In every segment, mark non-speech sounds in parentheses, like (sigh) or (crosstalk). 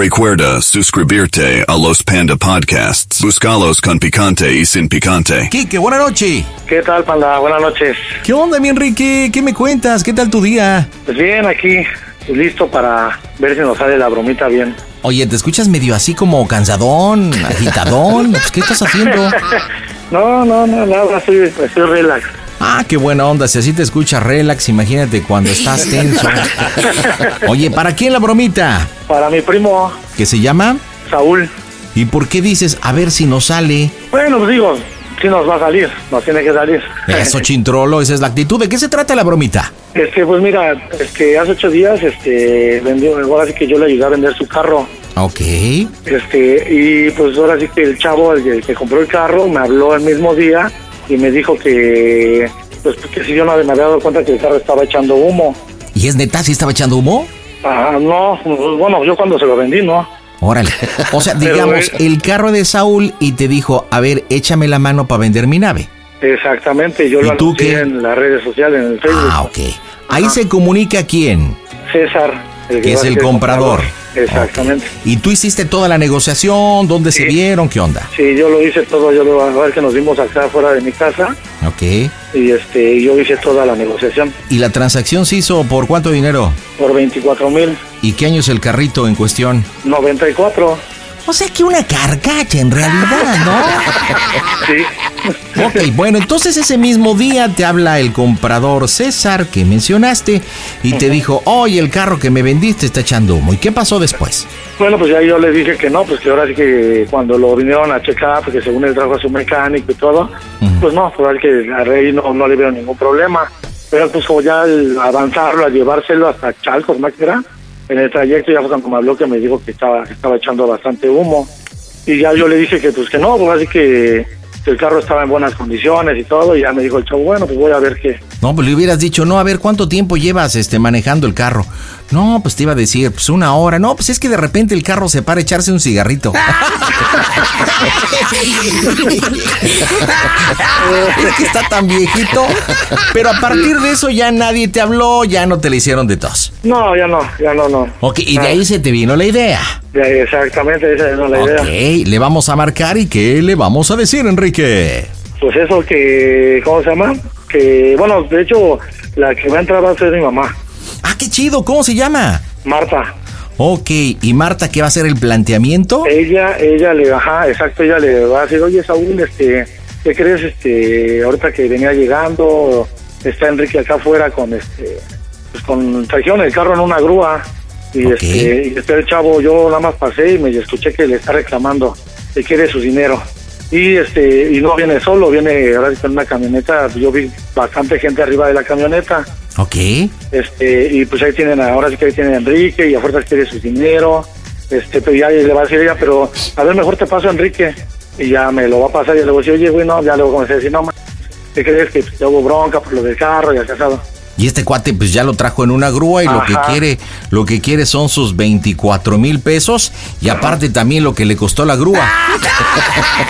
Recuerda suscribirte a los Panda Podcasts. Buscalos con picante y sin picante. Quique, buena noche. ¿Qué tal, Panda? Buenas noches. ¿Qué onda, mi Enrique? ¿Qué me cuentas? ¿Qué tal tu día? Pues bien, aquí listo para ver si nos sale la bromita bien. Oye, te escuchas medio así como cansadón, (laughs) agitadón. Pues, ¿Qué estás haciendo? (laughs) No, no, no, nada, estoy, estoy relax. Ah, qué buena onda. Si así te escuchas relax, imagínate cuando estás tenso. Oye, ¿para quién la bromita? Para mi primo, ¿Qué se llama? Saúl. ¿Y por qué dices a ver si nos sale? Bueno, pues digo, sí nos va a salir, nos tiene que salir. Eso, chintrolo, esa es la actitud. ¿De qué se trata la bromita? Este, pues mira, este, hace ocho días, este, vendió, ahora sí que yo le ayudé a vender su carro. Ok. Este, y pues ahora sí que el chavo, el, el que compró el carro, me habló el mismo día y me dijo que, pues, que si yo no me había dado cuenta que el carro estaba echando humo. ¿Y es neta si estaba echando humo? Ah, no, pues, bueno, yo cuando se lo vendí, ¿no? Órale. O sea, (laughs) digamos, el carro de Saúl y te dijo, a ver, échame la mano para vender mi nave. Exactamente, yo ¿Y lo tú anuncié en las redes sociales, en el Facebook. Ah, ok. Ahí se comunica quién, César. el que es el comprador. Exactamente. Y tú hiciste toda la negociación, dónde se vieron, qué onda. Sí, yo lo hice todo, yo lo a ver que nos vimos acá afuera de mi casa Ok. y este yo hice toda la negociación ¿Y la transacción se hizo por cuánto dinero? por 24 mil ¿Y qué año es el carrito en cuestión? 94. O sea que una carcacha en realidad, Sí. ¿no? ok, bueno, entonces ese mismo día te habla el comprador César que mencionaste y te dijo, oye, el carro que me vendiste está echando humo. ¿Y qué pasó después? Bueno, pues ya yo les dije que no, pues que ahora sí que cuando lo vinieron a checar, porque según él trajo a su mecánico y todo, pues no, pues que a Rey no, no le vieron ningún problema. Pero pues ya al avanzarlo, al llevárselo hasta Chalcos, más que era, en el trayecto ya fue me habló que me dijo que estaba, estaba echando bastante humo. Y ya yo le dije que pues que no, pues así que, que el carro estaba en buenas condiciones y todo, y ya me dijo el chavo, bueno, pues voy a ver qué. No, pues le hubieras dicho, no, a ver, ¿cuánto tiempo llevas este, manejando el carro? No, pues te iba a decir, pues una hora. No, pues es que de repente el carro se para a echarse un cigarrito. (laughs) Es que está tan viejito. Pero a partir de eso ya nadie te habló, ya no te le hicieron de tos. No, ya no, ya no, no. Ok, y de ahí se te vino la idea. Ya, exactamente, esa es la idea. Ok, le vamos a marcar y ¿qué le vamos a decir, Enrique? Pues eso que, ¿cómo se llama? Que, bueno, de hecho, la que va a entrar va a ser mi mamá, Ah, qué chido, ¿cómo se llama? Marta. Ok, ¿y Marta qué va a hacer el planteamiento? Ella, ella le, ajá, exacto, ella le va a decir, oye, Saúl, este, ¿qué crees, este, ahorita que venía llegando, está Enrique acá afuera con, este, pues con, trajeron el carro en una grúa, Y, este, y este el chavo, yo nada más pasé y me escuché que le está reclamando que quiere su dinero. Y este y no viene solo, viene ahora con una camioneta. Yo vi bastante gente arriba de la camioneta. Ok. Este, y pues ahí tienen, ahora sí que ahí tienen a Enrique y a fuerzas quiere su dinero. Este, pero ya le va a decir ella, pero a ver, mejor te paso a Enrique. Y ya me lo va a pasar y le voy a decir, oye, güey, no, ya luego comencé a decir, no, ma, ¿qué crees que te hubo bronca por lo del carro y casado? Y este cuate pues ya lo trajo en una grúa y lo que quiere, lo que quiere son sus 24 mil pesos y aparte también lo que le costó la grúa. (laughs)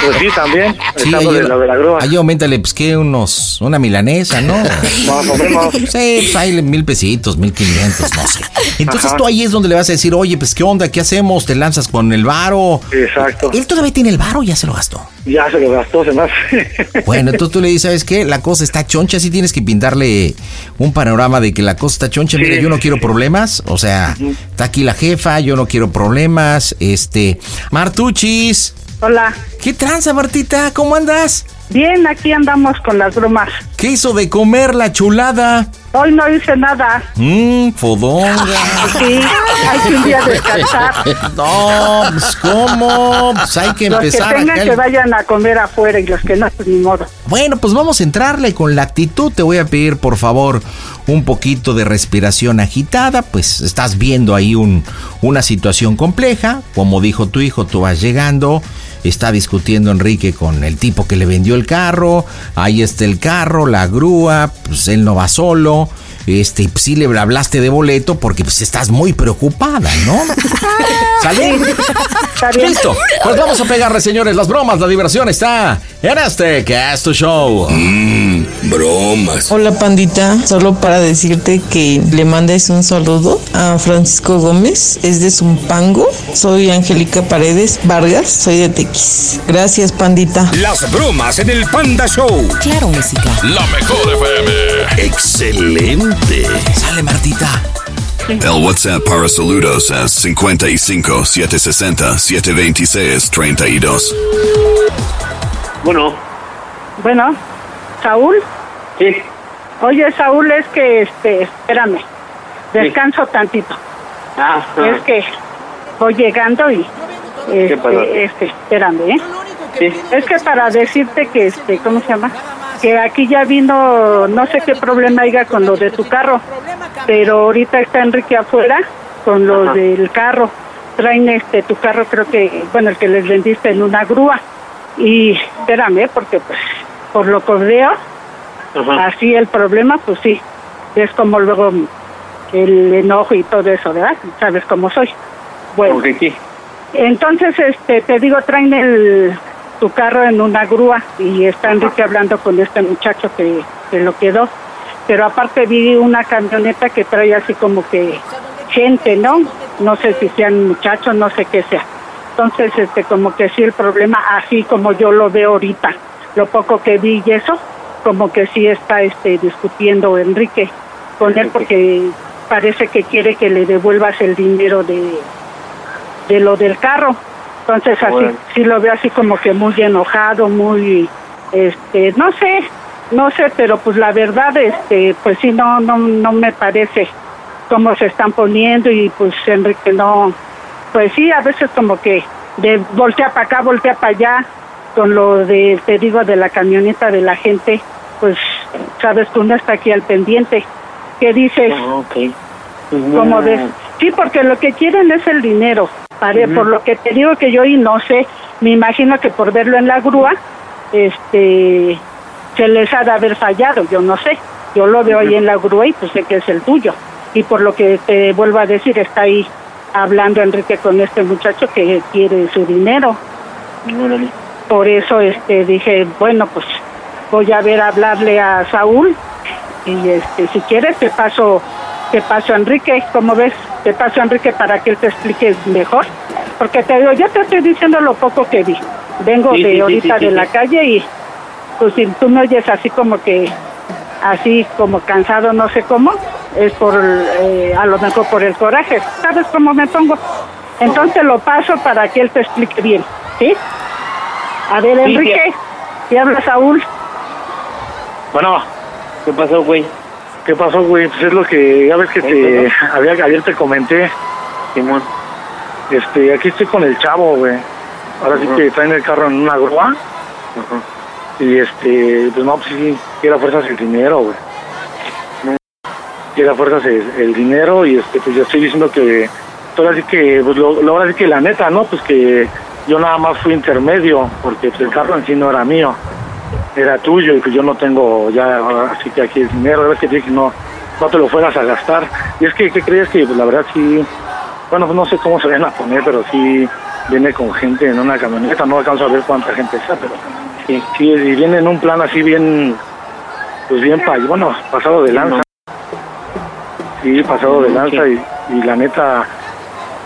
Pues sí, también, Sí, estando de, ahí, lo de la grúa. ahí aumentale pues que unos, una milanesa, ¿no? Más o menos. Sí, pues ahí mil pesitos, mil quinientos, no sé. Entonces Ajá. tú ahí es donde le vas a decir, oye, pues qué onda, qué hacemos, te lanzas con el varo. Exacto. Él todavía tiene el varo, ya se lo gastó. Ya se lo gastó, se hace. Bueno, entonces tú le dices, ¿sabes qué? La cosa está choncha, sí tienes que pintarle un panorama de que la cosa está choncha. Mira, Sí, yo no quiero problemas, o sea, está aquí la jefa, yo no quiero problemas. Este, Martuchis, Hola. ¿qué tranza, Martita? ¿Cómo andas? Bien, aquí andamos con las bromas. ¿Qué hizo de comer la chulada? Hoy no hice nada. Mmm, fodonga. Sí, hay que un día (laughs) descansar. No, pues ¿cómo? Pues hay que Los que empezar tengan acá que vayan a comer afuera y los que no, pues ni modo. Bueno, pues vamos a entrarle con la actitud. Te voy a pedir, por favor, un poquito de respiración agitada. Pues estás viendo ahí un, una situación compleja. Como dijo tu hijo, tú vas llegando. Está discutiendo Enrique con el tipo que le vendió el carro. Ahí está el carro, la grúa. Pues él no va solo. Este, pues sí le hablaste de boleto porque pues estás muy preocupada, ¿no? (laughs) ¿Sale? Listo. Pues vamos a pegarle, señores, las bromas. La diversión está en este Cast Show. Bromas. Hola pandita, solo para decirte que le mandes un saludo a Francisco Gómez, es de Zumpango, soy Angélica Paredes Vargas, soy de Tequis. Gracias pandita. Las bromas en el Panda Show. Claro, música. La mejor FM. Excelente. Sale, Martita. El WhatsApp para saludos es 55 760 726 32. Bueno, Bueno, Saúl. sí, Oye, Saúl, es que, este, espérame. Descanso tantito. ah, Es que voy llegando y, este, este, espérame, ¿eh? sí, Es que para decirte que, este, ¿cómo se llama? Que aquí ya vino, no sé qué problema haya con lo de tu carro, pero ahorita está Enrique afuera con lo Ajá. del carro. Traen este tu carro, creo que, bueno, el que les vendiste en una grúa. Y espérame, porque pues, por lo que veo, ajá, así el problema, pues sí, es como luego el enojo y todo eso, ¿verdad? Sabes cómo soy. Bueno, sí, entonces, este, te digo, traen el, tu carro en una grúa y está Enrique hablando con este muchacho que, que lo quedó. Pero aparte vi una camioneta que trae así como que gente, ¿no? No sé si sean muchachos, no sé qué sea. Entonces, este, como que sí el problema, así como yo lo veo ahorita, lo poco que vi y eso, como que sí está, este, discutiendo Enrique con él porque parece que quiere que le devuelvas el dinero de, de lo del carro. Entonces así Bueno. sí lo veo así como que muy enojado, muy este, no sé, no sé, pero pues la verdad este, pues sí no no no me parece cómo se están poniendo y pues Enrique no pues sí, a veces como que de voltea para acá, voltea para allá con lo de te digo de la camioneta de la gente, pues sabes que uno está aquí al pendiente. ¿Qué dices? Ah, ok. ¿Cómo ves? Sí, porque lo que quieren es el dinero. Pare- Por lo que te digo que yo y no sé, me imagino que por verlo en la grúa, este, se les ha de haber fallado, yo no sé. Yo lo veo ahí en la grúa y pues sé que es el tuyo. Y por lo que te vuelvo a decir, está ahí hablando Enrique con este muchacho que quiere su dinero. Órale. Por eso este dije, bueno, pues voy a ver a hablarle a Saúl y este si quieres te paso te paso a Enrique, ¿cómo ves? Te paso a Enrique para que él te explique mejor, porque te digo, yo te estoy diciendo lo poco que vi. Vengo Sí, de sí, ahorita sí, de la calle y pues si tú me oyes así como que así como cansado, no sé cómo, es por eh, a lo mejor por el coraje. ¿Sabes cómo me pongo? Entonces lo paso para que él te explique bien, ¿sí? A ver, Enrique, ¿y habla Saúl? Bueno, ¿qué pasó, güey? ¿Qué pasó, güey? Pues es lo que, ya ves que te, había, ayer te comenté Simón. Este, aquí estoy con el chavo, güey. Ahora sí que traen el carro en una grúa. Y este, pues no, pues sí, quiere a fuerzas el dinero, güey. Quiere a fuerzas el, el dinero y este, pues yo estoy diciendo que, ahora sí que, pues lo, lo- ahora sí que la neta, ¿no? Pues que yo nada más fui intermedio, porque pues, el carro en sí no era mío, era tuyo y pues yo no tengo ya, ahora sí que aquí el dinero, que te dije que no, no te lo fueras a gastar. Y es que, ¿qué crees que pues, la verdad sí, bueno, pues no sé cómo se van a poner, pero sí viene con gente en una camioneta, no alcanzo a ver cuánta gente está, pero sí, sí, y viene en un plan así bien, pues bien, pa- bueno, pasado de lanza. Sí, pasado de lanza y, y la neta,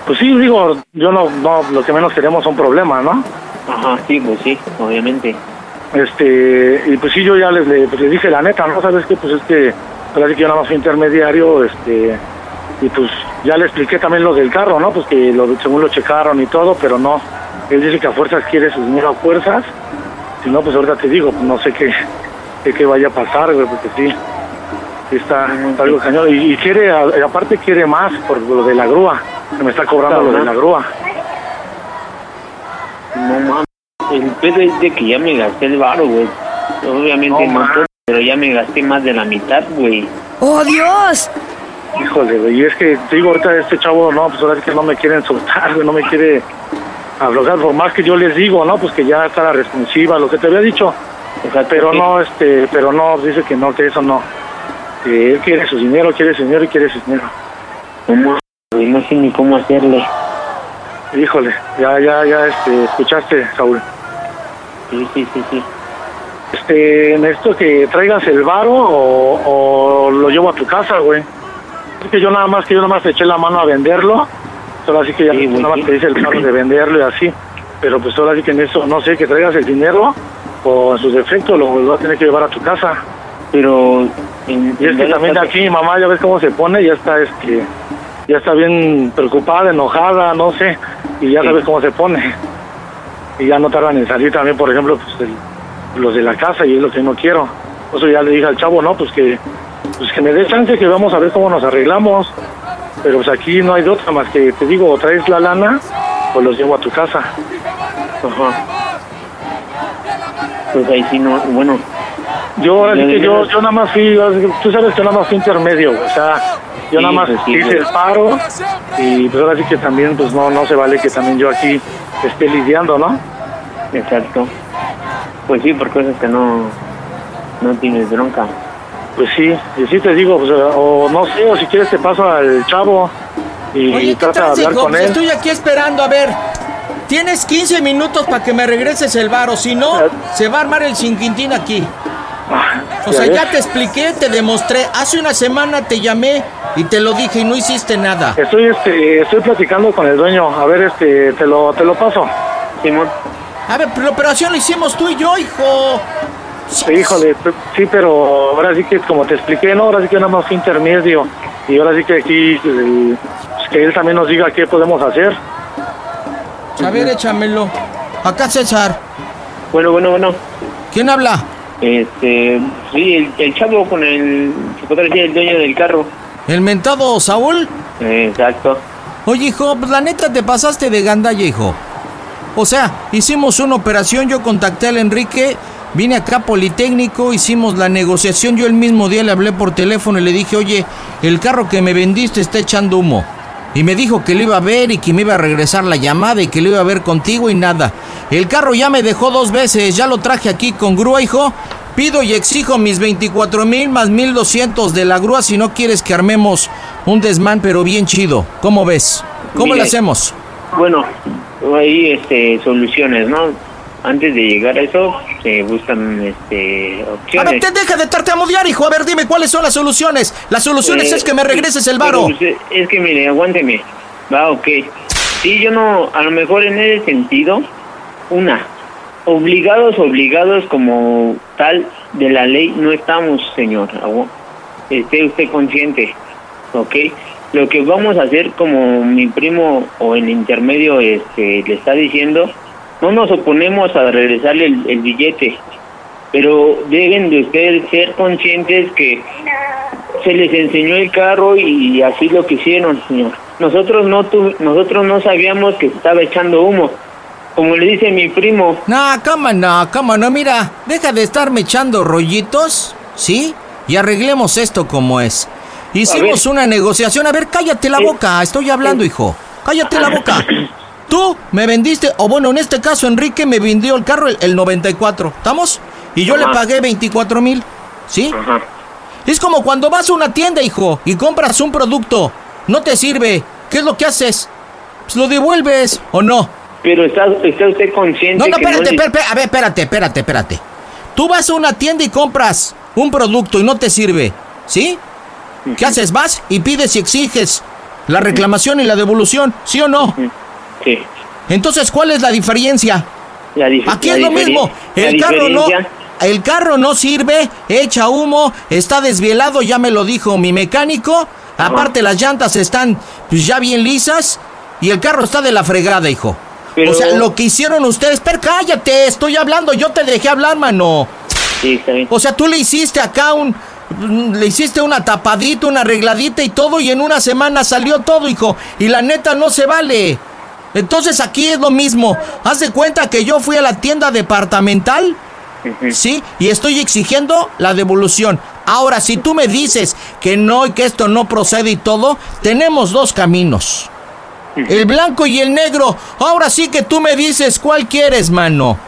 pues sí, digo, yo no, no, lo que menos queremos son problemas, ¿no? Ajá, sí, pues sí, obviamente. Este, y pues sí, yo ya les, le, pues les dije la neta, ¿no? ¿Sabes qué? Pues es que, parece que yo nada más fui intermediario, este, y pues ya le expliqué también lo del carro, ¿no? Pues que lo, según lo checaron y todo, pero no. Él dice que a fuerzas quiere su dinero a fuerzas. Si no, pues ahorita te digo, no sé qué, qué, qué vaya a pasar, güey, porque sí está, está algo cañón. Y, y quiere, a- y aparte quiere más por lo de la grúa, que me está cobrando lo de la grúa. No mames. El pedo es de que ya me gasté el varo, güey. Obviamente no, todo, pero ya me gasté más de la mitad, güey. ¡Oh, Dios! Híjole, güey, y es que digo ahorita este chavo, no, pues ahora es que no me quieren soltar, güey, no me quiere aflojar, por más que yo les digo, ¿no? Pues que ya está la responsiva, lo que te había dicho. pero no, este, pero no, dice que no, que eso no. Él quiere su dinero, quiere su dinero y quiere su dinero. ¿Cómo? Güey, no sé ni cómo hacerle. Híjole, ya, ya, ya, este, escuchaste, Saúl. Sí, sí, sí, sí. Este, necesito que traigas el varo o, o lo llevo a tu casa, güey. Es que yo nada más, que yo nada más eché la mano a venderlo. Ahora sí que ya nada más te dice el carro de venderlo y así. Pero pues ahora sí que en eso, no sé, que traigas el dinero o en sus defectos lo vas a tener que llevar a tu casa. Pero... y es que también aquí mi mamá, ya ves cómo se pone, ya está, este, ya está bien preocupada, enojada, no sé. Y ya sabes cómo se pone. Y ya no tardan en salir también, por ejemplo, pues el- los de la casa y es lo que no quiero. Por eso ya le dije al chavo, no, pues que, pues que me dé chance que vamos a ver cómo nos arreglamos. Pero pues aquí no hay de otra más que te digo, o traes la lana o los llevo a tu casa. Ajá. Pues ahí sí no, bueno. Yo ahora sí que yo, yo nada más fui, tú sabes que nada más fui intermedio, o sea, yo Sí, nada más pues sí, hice el paro y pues ahora sí que también pues no, no se vale que también yo aquí esté lidiando, ¿no? Exacto. Pues sí, por cosas que no, no tienes bronca. Pues sí, y sí te digo, pues, o no sé, o si quieres te paso al chavo y Oye, ¿qué trata de tal, hablar hijo? con Pues él. Estoy aquí esperando, a ver. Tienes 15 minutos para que me regreses el varo, si no, se va a armar el cinquintín aquí. O sea, ves. ya te expliqué, te demostré. Hace una semana te llamé y te lo dije y no hiciste nada. Estoy este estoy platicando con el dueño, a ver este te lo te lo paso. Simón. A ver, pero la operación la hicimos tú y yo, hijo. Híjole, p- sí, pero ahora sí que como te expliqué, no, ahora sí que nada más intermedio y ahora sí que aquí pues, que él también nos diga qué podemos hacer. A ver, échamelo. Acá César. Bueno, bueno, bueno. ¿Quién habla? Este, sí, el, el chavo con el, se podría decir, el dueño del carro. ¿El mentado Saúl? Exacto. Oye, hijo, la neta te pasaste de gandalla, hijo. O sea, hicimos una operación, yo contacté al Enrique, vine acá a Politécnico, hicimos la negociación, yo el mismo día le hablé por teléfono y le dije, oye, el carro que me vendiste está echando humo. Y me dijo que lo iba a ver y que me iba a regresar la llamada y que lo iba a ver contigo y nada. El carro ya me dejó dos veces, ya lo traje aquí con grúa, hijo. Pido y exijo mis 24 mil más 1200 de la grúa si no quieres que armemos un desmán, pero bien chido. ¿Cómo ves? ¿Cómo Mire, lo hacemos? Bueno, hay este, soluciones, ¿no? Antes de llegar a eso, se buscan este, A opciones. ver, te deja de tartamudear, hijo. A ver, dime cuáles son las soluciones. Las soluciones Eh, es que me regreses el varo. pero usted- es que mire, aguánteme. Va, ok. Sí, yo no, a lo mejor en ese sentido, una, obligados, obligados como tal de la ley no estamos, señor. Esté usted consciente, ok. Lo que vamos a hacer, como mi primo o el intermedio este, le está diciendo, no nos oponemos a regresarle el, el billete, pero deben de ustedes ser conscientes que se les enseñó el carro y así lo que hicieron, señor. nosotros no tu- nosotros no sabíamos que se estaba echando humo. Como le dice mi primo, No, cama no, cama no, mira, deja de estarme echando rollitos, ¿sí? Y arreglemos esto como es. Hicimos una negociación, a ver, cállate la boca, estoy hablando, hijo. Cállate la boca. (coughs) Tú me vendiste, o bueno, en este caso Enrique me vendió el carro el, el 94, ¿estamos? Y yo le pagué 24 mil, ¿sí? Es como cuando vas a una tienda, hijo, y compras un producto, no te sirve, ¿qué es lo que haces? Pues lo devuelves, ¿o no? pero está, está usted consciente No, no, que espérate, le- espérate, a ver, espérate, espérate, espérate. Tú vas a una tienda y compras un producto y no te sirve, ¿sí? ¿Qué haces? Vas y pides y exiges la reclamación y la devolución, ¿sí o no? Sí. Entonces, ¿cuál es la diferencia? La dif- Aquí la es lo mismo. El carro no, el carro no sirve, echa humo, está desvielado, ya me lo dijo mi mecánico. Aparte las llantas están pues, ya bien lisas y el carro está de la fregada, hijo. Pero- O sea, lo que hicieron ustedes, pero cállate, estoy hablando, yo te dejé hablar, mano. Sí, está bien. O sea, tú le hiciste acá un le hiciste una tapadita, una arregladita y todo y en una semana salió todo, hijo, y la neta no se vale. Entonces aquí es lo mismo. Haz de cuenta que yo fui a la tienda departamental, ¿sí? Y estoy exigiendo la devolución. Ahora, si tú me dices que no y que esto no procede y todo, tenemos dos caminos. El blanco y el negro. Ahora sí que tú me dices cuál quieres, mano.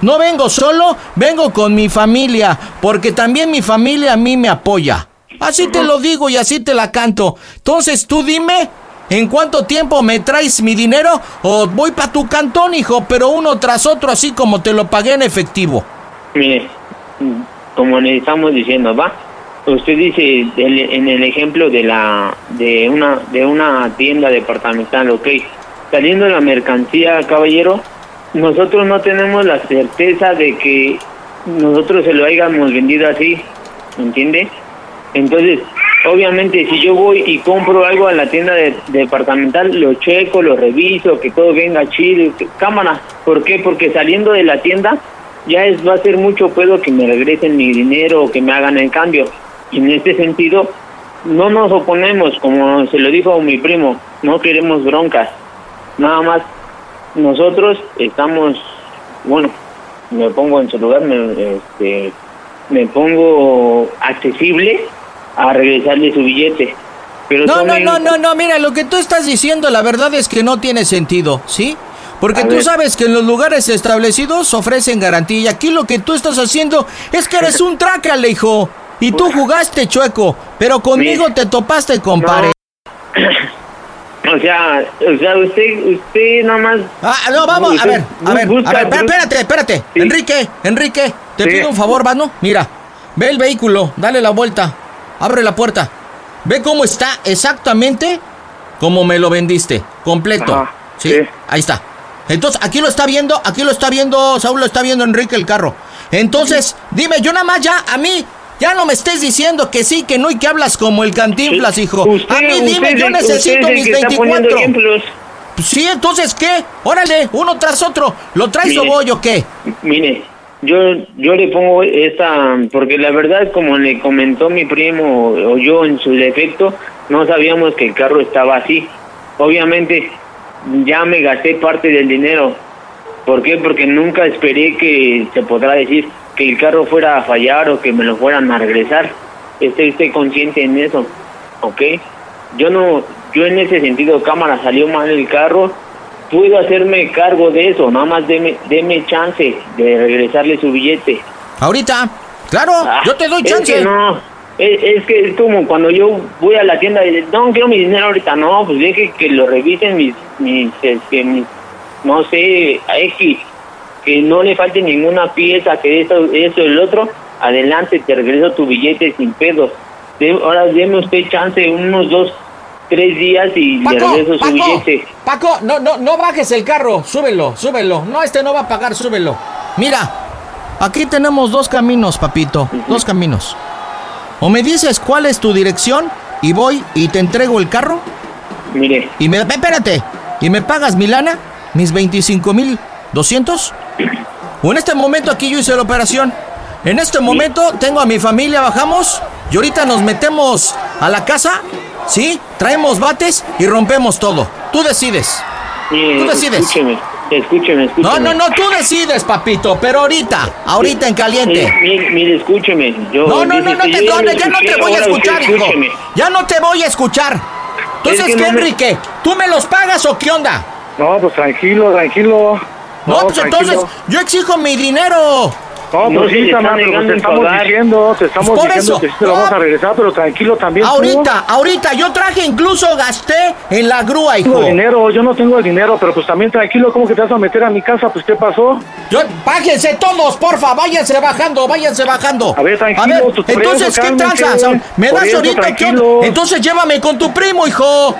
No vengo solo, vengo con mi familia, porque también mi familia a mí me apoya. Así te lo digo y así te la canto. Entonces tú dime, ¿en cuánto tiempo me traes mi dinero? O voy para tu cantón, hijo, pero uno tras otro, así como te lo pagué en efectivo. Mire, como le estamos diciendo, va. Usted dice en el ejemplo de la de una de una tienda departamental, ok. Saliendo la mercancía, caballero, nosotros no tenemos la certeza de que nosotros se lo hayamos vendido así, ¿me entiende? Entonces, obviamente, si yo voy y compro algo a la tienda de- departamental, lo checo, lo reviso, que todo venga chido, cámara. ¿Por qué? Porque saliendo de la tienda ya es va a ser mucho pedo que me regresen mi dinero o que me hagan el cambio. Y en este sentido, no nos oponemos, como se lo dijo mi primo, no queremos broncas. Nada más, nosotros estamos, bueno, me pongo en su lugar, me, este, me pongo accesible a regresarle su billete. Pero No, no, no, no, no, mira, lo que tú estás diciendo, la verdad es que no tiene sentido, ¿sí? Porque A tú ver. sabes que en los lugares establecidos ofrecen garantía. Y aquí lo que tú estás haciendo es que eres (laughs) un trácale, hijo. Y tú jugaste chueco, pero conmigo te topaste, compadre. (clears throat) O sea, o sea, usted, usted nada más. Ah, no, vamos, a ver, a ver, busca- a ver, espérate, espérate, espérate. Enrique, Enrique, te Sí. pido un favor, mano. Mira, ve el vehículo, dale la vuelta, abre la puerta. Ve cómo está exactamente como me lo vendiste, completo. Ajá, ¿sí? Ahí está. Entonces, aquí lo está viendo, aquí lo está viendo, Saúl lo está viendo Enrique el carro. Entonces, dime, yo nada más ya, a mí, ya no me estés diciendo que sí, que no y que hablas como el cantinflas, hijo. Usted- a mí dime, yo necesito mis que está poniendo 24. ejemplos. Sí, entonces, ¿qué? Órale, uno tras otro. ¿Lo traes o Mire. voy o qué? Mire, yo yo le pongo esta, porque la verdad, como le comentó mi primo o yo en su defecto, no sabíamos que el carro estaba así. Obviamente, ya me gasté parte del dinero. ¿Por qué? Porque nunca esperé que se podrá decir que el carro fuera a fallar o que me lo fueran a regresar. Esté usted consciente en eso, ¿ok? Yo no, yo en ese sentido, cámara, salió mal el carro, puedo hacerme cargo de eso, nada más deme, deme chance de regresarle su billete. Ahorita, claro, yo te doy Es chance. que no, es, es que es como cuando yo voy a la tienda y digo, no quiero mi dinero ahorita, no, pues deje que lo revisen mis, mis, este, mis no sé, a X, que no le falte ninguna pieza, que esto, eso, el otro, adelante, te regreso tu billete sin pedos. De- ahora deme usted chance, unos dos, tres días y le Paco, regreso su Paco, billete. Paco, no, no, no bajes el carro, súbelo, súbelo. No, este no va a pagar, súbelo. Mira, aquí tenemos dos caminos, papito, dos caminos. O me dices cuál es tu dirección y voy y te entrego el carro. Mire. Y me, espérate, y me pagas mi lana, mis 25 mil 200. O en este momento aquí yo hice la operación. En este momento tengo a mi familia, bajamos y ahorita nos metemos a la casa, ¿Sí? Traemos bates y rompemos todo. Tú decides. Tú decides. Escúcheme, escúcheme, escúcheme. No, no, no, tú decides, papito, pero ahorita, ahorita en caliente. Mire, mire, escúcheme. Yo, No, no, no, no te, ya no, ya no te voy a escuchar, hijo. Ya no te voy a escuchar. Entonces, ¿qué, Enrique? ¿Tú me los pagas o qué onda? No, pues tranquilo, tranquilo. No, pues tranquilo. entonces, yo exijo mi dinero. No, No pues sí, negando te estamos pagar. diciendo, te estamos Por diciendo eso, que sí te lo vamos a regresar, pero tranquilo también. tú. Ahorita, ahorita, yo traje, incluso gasté en la grúa, No tengo hijo. dinero, yo no tengo el dinero, pero pues también tranquilo, ¿cómo que te vas a meter a mi casa? Pues, ¿qué pasó? Yo, bájense todos, porfa, váyanse bajando, váyanse bajando. A ver, tranquilo, A ver, por entonces, ¿qué cálmense. tranza? Saúl? ¿Me das eso, ahorita onda? Entonces llévame con tu primo, hijo.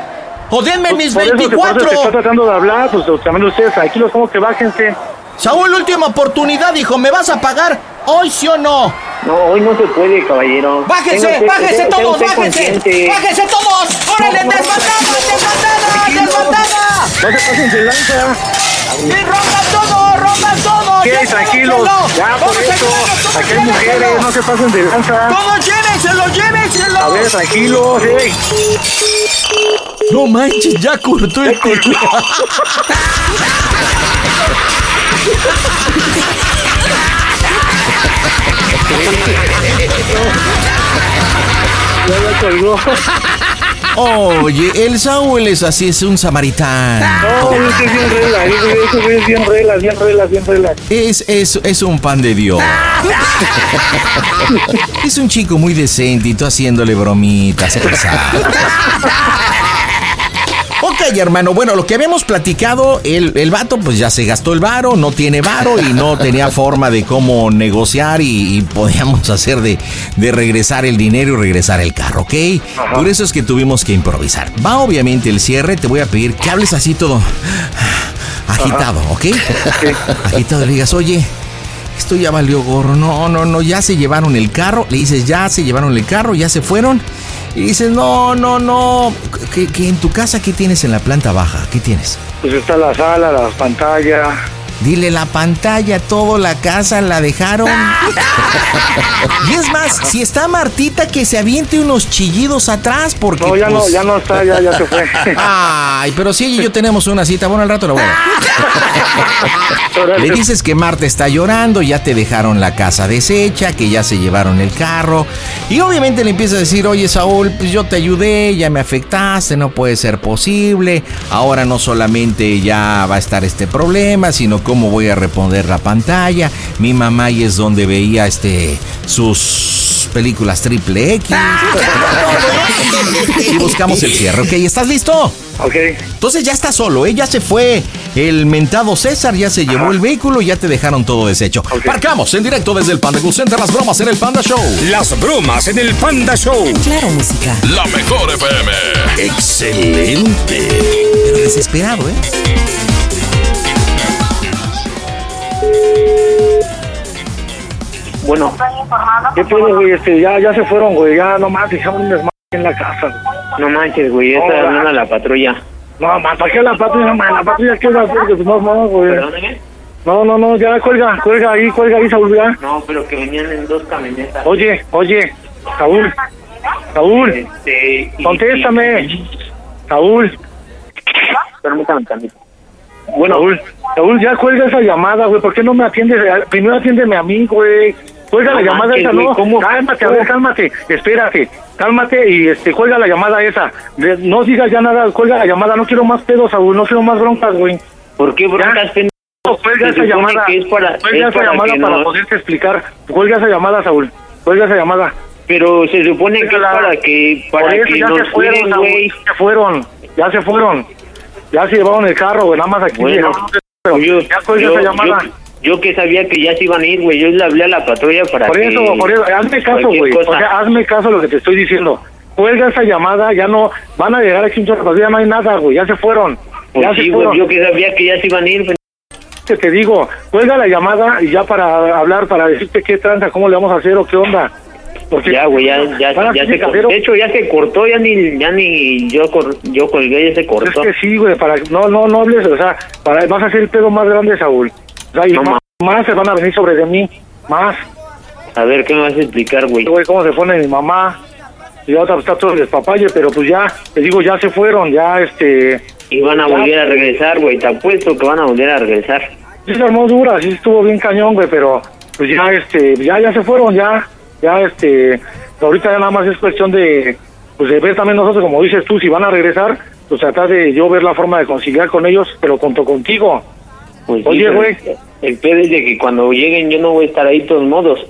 O denme mis Por eso, que- por eso te 24. está tratando de hablar, pues también ustedes tranquilos, ¿cómo que bájense? Saúl, última oportunidad, hijo, ¿me vas a pagar hoy sí o no? No, hoy no se puede, caballero. ¡Bájense, usted- bájense todos, usted bájense! consciente. ¡Bájense todos! ¡Órale, desbandada, desbandada, desbandada! No se pasen de lanza. ¡Sí, rompan todo, rompan todo! ¿Qué? Tranquilos, ya por eso. Aquí hay mujeres, no se pasen de lanza. ¡Todos llévenselo, llévenselo! A ver, tranquilos, ey. No manches, ya cortó el culo. (laughs) Ya colgó. Oye, el Saúl es así, es un samaritano. No, ese es bien güey es bien regla, bien regla, bien regla. Es, es, es un pan de Dios. (laughs) es un chico muy decente y tú haciéndole bromitas pesadas. Hermano, bueno, lo que habíamos platicado, el, el vato pues ya se gastó el varo, no tiene varo y no tenía (laughs) forma de cómo negociar y, y podíamos (laughs) hacer de, de regresar el dinero y regresar el carro, ¿ok? Por eso es que tuvimos que improvisar. Va obviamente el cierre, te voy a pedir que hables así todo (sighs) agitado, ¿ok? (laughs) Agitado, le digas, oye, esto ya valió gorro, no, no, no, ya se llevaron el carro, le dices, ya se llevaron el carro, ya se fueron. Y dices, no, no, no, que, que en tu casa, ¿qué tienes en la planta baja? ¿Qué tienes? Pues está la sala, la pantalla. Dile la pantalla, todo la casa la dejaron. (laughs) y es más, si está Martita, que se aviente unos chillidos atrás, porque. No, ya no, pues, ya no está, ya, ya se fue. (laughs) Ay, pero si ella y yo tenemos una cita, bueno, al rato la voy a. Le dices que Marta está llorando, ya te dejaron la casa deshecha, que ya se llevaron el carro. Y obviamente le empieza a decir, oye Saúl, pues yo te ayudé, ya me afectaste, no puede ser posible. Ahora no solamente ya va a estar este problema, sino cómo voy a responder la pantalla. Mi mamá ahí es donde veía este sus películas triple X. (laughs) y buscamos el cierre. Ok, ¿estás listo? Ok. Entonces ya está solo, ¿eh? Ya se fue el mentado César, ya se llevó el vehículo, ya te dejaron todo deshecho. Parcamos en directo desde el Panda Cool Center, las bromas en el Panda Show. Las bromas en el Panda Show. Claro, música. La mejor FM. Excelente. Pero desesperado, ¿eh? Bueno, ¿Qué pedo, güey? Este, ya, ya se fueron, güey. Ya nomás dejaron un desmadre en la casa. no manches, güey, ya está No, hablando la patrulla. No, man, ¿para qué la patrulla, man? La patrulla, ¿qué va a hacer? No, no, güey. Perdóneme. No, no, no, ya cuelga, cuelga ahí, cuelga ahí, Saúl, ya. No, pero que venían en dos camionetas. Oye, oye, Saúl, Saúl, Este, y- contéstame. y- Saúl, Permítame tantito. Bueno, Saúl, Saúl, ya cuelga esa llamada, güey. ¿Por qué no me atiendes? Primero atiéndeme a mí, güey. Cuelga No la llamada manches, esa, güey, no. ¿cómo? Cálmate, a ver, cálmate. Espérate, cálmate y este, cuelga la llamada esa. De- no digas ya nada, cuelga la llamada. No quiero más pedos, Saúl. No quiero más broncas, güey. ¿Por qué broncas, pendejo? Cuelga esa llamada. es para- cuelga es esa para llamada para no- poderte explicar. Cuelga esa llamada, Saúl. Cuelga esa llamada. Pero se supone que es para que, para Por eso que ya nos se fueron, cuiden, Saúl, güey. ya se fueron. Ya se fueron. Ya se llevaron el carro, güey. Nada más aquí. Bueno, dejaron- pero yo, ya yo, esa llamada. yo- yo que sabía que ya se iban a ir, güey. Yo le hablé a la patrulla para Por que... eso, por eso, hazme caso, güey. O sea, hazme caso a lo que te estoy diciendo. Cuelga esa llamada, ya no, van a llegar aquí chorro, ya no hay nada, güey, ya se fueron. Pues ya sí, se fueron. yo que sabía que ya se iban a ir, Que te digo, cuelga la llamada y ya para hablar, para decirte qué tranza, cómo le vamos a hacer o qué onda. Porque Ya, güey, ya, ya, ya seguir se cortó. casero. De hecho, ya se cortó, ya ni, ya ni yo, cor- yo colgué, ya se Es cortó. que sí, güey, para, no, no, no hables, o sea, para, vas a hacer el pedo más grande, Saúl. O sea, y No, más, más se van a venir sobre de mí, más. A ver, ¿qué me vas a explicar, güey? Güey, cómo se pone mi mamá. y otra pues, está todo el despapalle, pero pues ya, te digo, ya se fueron, ya este... Y van a ya- volver a regresar, güey. Te apuesto que van a volver a regresar. Sí se armó dura, sí estuvo bien cañón, güey, pero pues ya, este, ya, ya se fueron, ya, ya, este, ahorita ya nada más es cuestión de, pues de ver también nosotros, como dices tú, si van a regresar, pues tratar de yo ver la forma de conciliar con ellos, pero junto contigo. Pues sí, Oye, güey. El pedo es de que cuando lleguen yo no voy a estar ahí de todos modos.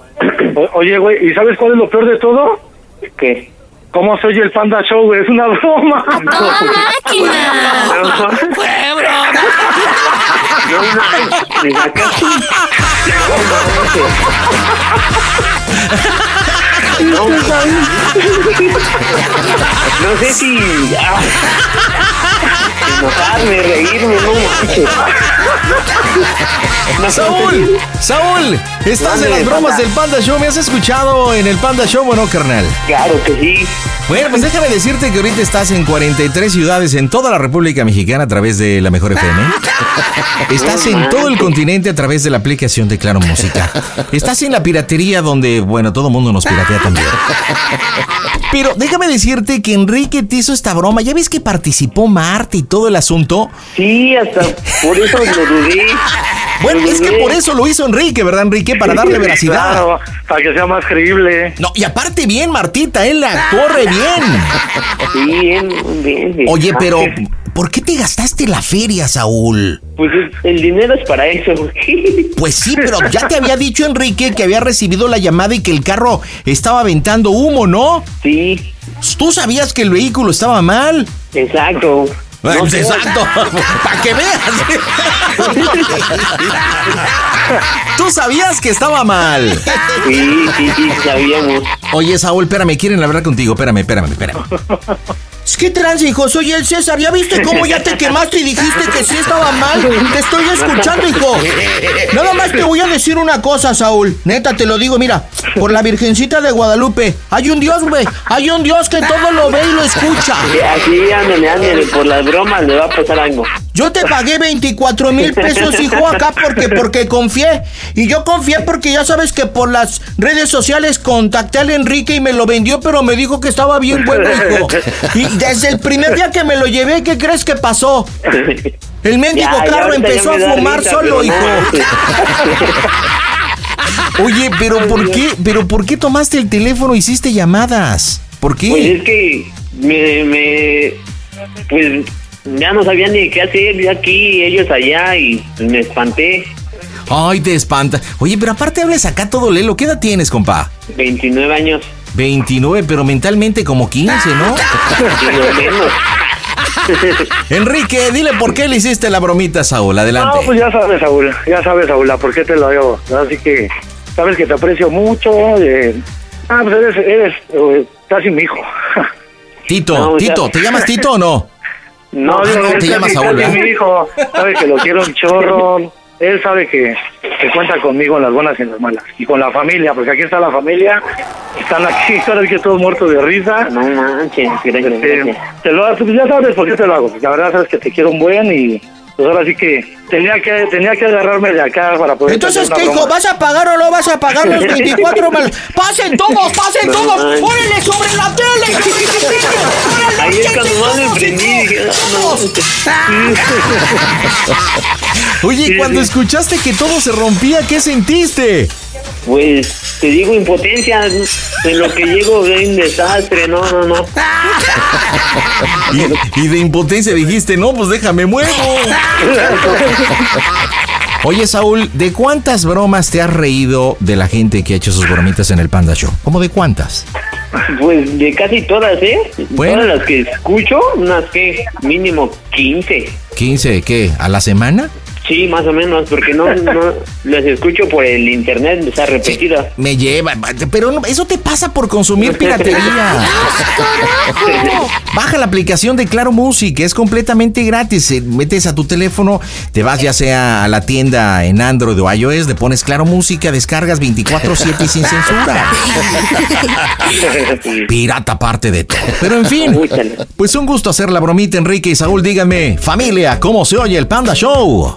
O- Oye, güey, ¿y sabes cuál es lo peor de todo? ¿Qué? ¿Cómo se oye el Panda Show, güey? Es una broma. (laughs) (laughs) No mames, me sacaste un- No mames. (laughs) No sé si enojarme, reírme, no manches. Saúl, Saúl, estás en las bromas del Panda Show. ¿Me has escuchado en el Panda Show o no, carnal? Claro que sí. Bueno, pues déjame decirte que ahorita estás en 43 ciudades en toda la República Mexicana a través de la Mejor FM. (laughs) Estás en todo el continente a través de la aplicación de Claro Música. Estás en la piratería donde, bueno, todo el mundo nos piratea también. Pero déjame decirte que Enrique te hizo esta broma. ¿Ya ves que participó Marte y todo el asunto? Sí, hasta por eso lo dudé. (laughs) Bueno, es que por eso lo hizo Enrique, ¿verdad, Enrique? Para darle veracidad. Claro, para que sea más creíble. No, y aparte bien, Martita, él la corre bien. Bien, bien. bien. Oye, pero ¿por qué te gastaste la feria, Saúl? Pues el, dinero es para eso. Pues sí, pero ya te había dicho Enrique que había recibido la llamada y que el carro estaba aventando humo, ¿no? Sí, Tú sabías que el vehículo estaba mal. Exacto. No sé. exacto, (laughs) para que veas. Tú sabías que estaba mal. Sí, sí, sí, sabíamos. Oye, Saúl, espérame, quieren hablar contigo. Espérame, espérame, espérame. Es que trans, hijo, soy el César. ¿Ya viste cómo ya te quemaste y dijiste que sí estaba mal? Te estoy escuchando, hijo. Nada más te voy a decir una cosa, Saúl. Neta, te lo digo, mira. Por la Virgencita de Guadalupe. Hay un Dios, güey. Hay un Dios que todo lo ve y lo escucha. Sí, Así, ándale, ándale, por las bromas le va a pasar algo. Yo te pagué 24 mil pesos, hijo, acá porque, porque confié. Y yo confié porque ya sabes que por las redes sociales contacté al Enrique y me lo vendió, pero me dijo que estaba bien bueno, hijo. Y desde el primer día que me lo llevé, ¿qué crees que pasó? El (laughs) mendigo Ya, carro empezó a fumar risa, solo, hijo. (laughs) Oye, pero ¿por qué, pero por qué tomaste el teléfono y hiciste llamadas? ¿Por Pues qué? es que me, me, pues ya no sabía ni qué hacer, yo aquí, ellos allá, y pues, me espanté. Ay, te espanta. Oye, pero aparte hables acá todo lelo. ¿Qué edad tienes, compa? 29 años, 29, pero mentalmente como 15, ¿no? (laughs) Enrique, dile por qué le hiciste la bromita, Saúl. Adelante. No, pues ya sabes, Saúl, ya sabes, Saúl, ¿por qué te lo hago? Así que sabes que te aprecio mucho. eh, ah, pues eres, eres eh, casi mi hijo. (laughs) Tito, No, ya- Tito, ¿te llamas Tito o no? No, digo, no, es te llamas Saúl, ¿verdad? mi hijo, sabe que lo quiero un chorro. Él sabe que, que cuenta conmigo en las buenas y en las malas. Y con la familia, porque aquí está la familia. Están aquí, (laughs) ahora que todos muertos de risa. no manches, gracias, Este, gracias. te lo pues ya sabes por qué te lo hago. La verdad sabes que te quiero un buen y pues ahora sí que tenía que tenía que agarrarme de acá para poder. Entonces, ¿qué, hijo? ¿Vas a pagar o no vas a pagar los (laughs) 24 mal? ¡Pasen todos, pasen No, todos! ¡Órale sobre la tele! (laughs) ¡Órale, Ahí es cuando más me prendí, Oye, Sí, cuando sí. escuchaste que todo se rompía, ¿qué sentiste? Pues te digo impotencia, en lo que llego de un desastre, no, no, no. Y, y de impotencia dijiste, no, pues déjame muevo. Oye, Saúl, ¿de cuántas bromas te has reído de la gente que ha hecho sus bromitas en el Panda Show? ¿Cómo de cuántas? Pues de casi todas, ¿eh? Bueno. Todas las que escucho, unas que mínimo 15. ¿15 qué? ¿A la semana? Sí, más o menos, porque no, (laughs) no las escucho por el internet, está repetida. Me lleva, pero no- eso te pasa por consumir piratería. (laughs) Baja la aplicación de Claro Music, es completamente gratis. Eh, Metes a tu teléfono, te vas ya sea a la tienda en Android o iOS, le pones Claro Música, descargas 24/7 y sin censura. (laughs) Pirata aparte de todo. Pero en fin, pues un gusto hacer la bromita, Enrique y Saúl. Díganme, familia, ¿cómo se oye el Panda Show?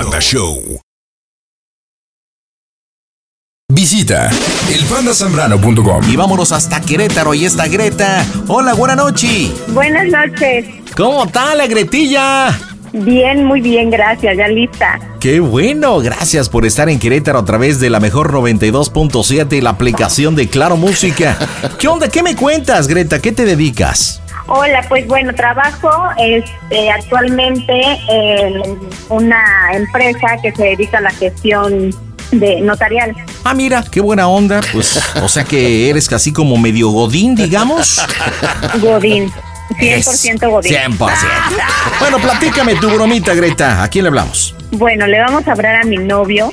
Panda Show. Visita elpandasambrano.com. Y vámonos hasta Querétaro y está Greta. Hola, buena noche. Buenas noches. ¿Cómo está la Gretilla? Bien, muy bien, gracias, ya lista. Qué bueno, gracias por estar en Querétaro a través de la mejor 92.7 y la aplicación de Claro Música. ¿Qué onda? ¿Qué me cuentas, Greta? ¿Qué te dedicas? Hola, pues bueno, trabajo este, actualmente en una empresa que se dedica a la gestión de notarial. Ah, mira, qué buena onda. Pues, o sea que eres casi como medio godín, digamos. Godín. 100% Godín. 100%. Bueno, platícame tu bromita, Greta. ¿A quién le hablamos? Bueno, le vamos a hablar a mi novio.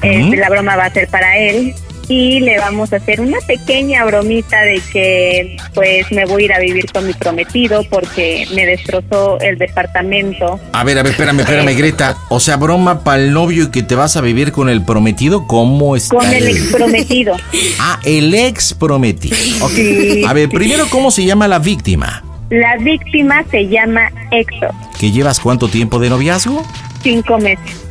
Este, la broma va a ser para él. Y le vamos a hacer una pequeña bromita de que pues me voy a ir a vivir con mi prometido porque me destrozó el departamento. A ver, a ver, espérame, espérame, (laughs) Greta. O sea, broma para el novio y que te vas a vivir con el prometido. ¿Cómo está? Con el ex prometido. (laughs) Ah, el ex prometido. Sí. A ver, primero, ¿cómo se llama la víctima? La víctima se llama Héctor. ¿Que llevas cuánto tiempo de noviazgo? Cinco meses.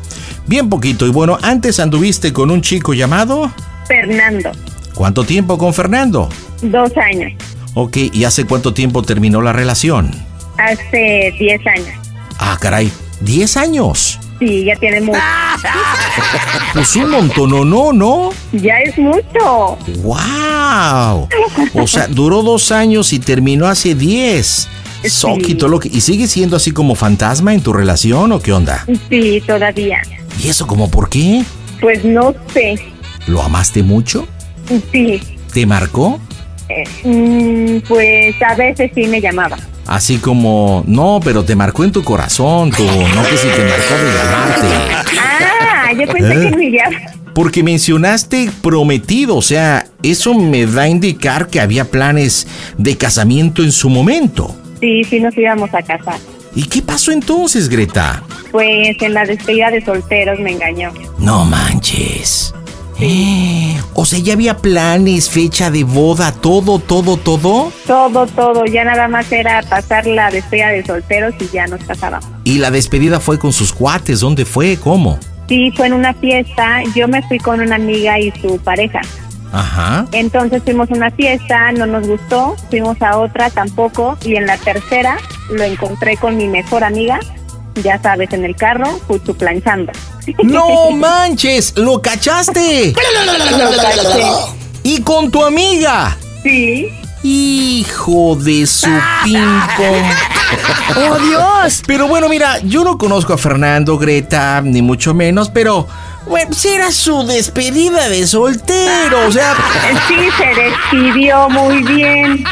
Bien poquito. Y bueno, antes anduviste con un chico llamado. Fernando. ¿Cuánto tiempo con Fernando? Dos años. Ok, ¿y hace cuánto tiempo terminó la relación? Hace diez años. Ah, caray, ¿10 años? Sí, ya tiene mucho. (laughs) Pues un montón, ¿no? ¿No? ¿No? Ya es mucho. ¡Wow! O sea, duró dos años y terminó hace 10. Soquito, lo que- ¿Y sigue siendo así como fantasma en tu relación o qué onda? Sí, todavía. ¿Y eso como por qué? Pues no sé. ¿Lo amaste mucho? Sí. ¿Te marcó? Eh, mm, pues a veces sí me llamaba. Así como, no, pero te marcó en tu corazón, tú, no que si te marcó de llamarte. Ah, yo pensé ¿Eh? que me llamaba. Porque mencionaste prometido, o sea, eso me da a indicar que había planes de casamiento en su momento. Sí, sí nos íbamos a casar. ¿Y qué pasó entonces, Greta? Pues en la despedida de solteros me engañó. No manches. O sea, ya había planes, fecha de boda, todo, todo, todo. Todo, todo. Ya nada más era pasar la despedida de solteros y ya nos casábamos. Y la despedida fue con sus cuates, ¿dónde fue? ¿Cómo? Sí, fue en una fiesta. Yo me fui con una amiga y su pareja. Ajá. Entonces fuimos a una fiesta, no nos gustó, fuimos a otra tampoco y en la tercera lo encontré con mi mejor amiga, ya sabes, en el carro, planchando. ¡No manches! ¡Lo cachaste! Lo caché. ¿Y con tu amiga? Sí. Hijo de su ping-pong. (laughs) ¡Oh, Dios! Pero bueno, mira, yo no conozco a Fernando, Greta, ni mucho menos, pero. Bueno, era su despedida de soltero, o sea. Sí, se despidió muy bien.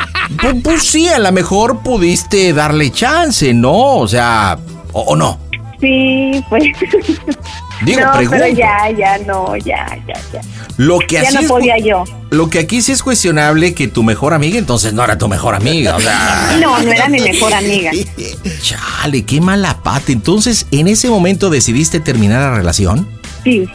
Pues, pues sí, a lo mejor pudiste darle chance, ¿no? O sea, o, o no. Sí, pues. (laughs) Digo, no, pregunto. pero ya, ya no, ya, ya, ya. Lo que Ya así no es- podía yo. Lo que aquí sí es cuestionable que tu mejor amiga entonces no era tu mejor amiga, o sea. (laughs) No, no era mi mejor amiga. (laughs) Chale, qué mala pata. Entonces, ¿en ese momento decidiste terminar la relación? Sí.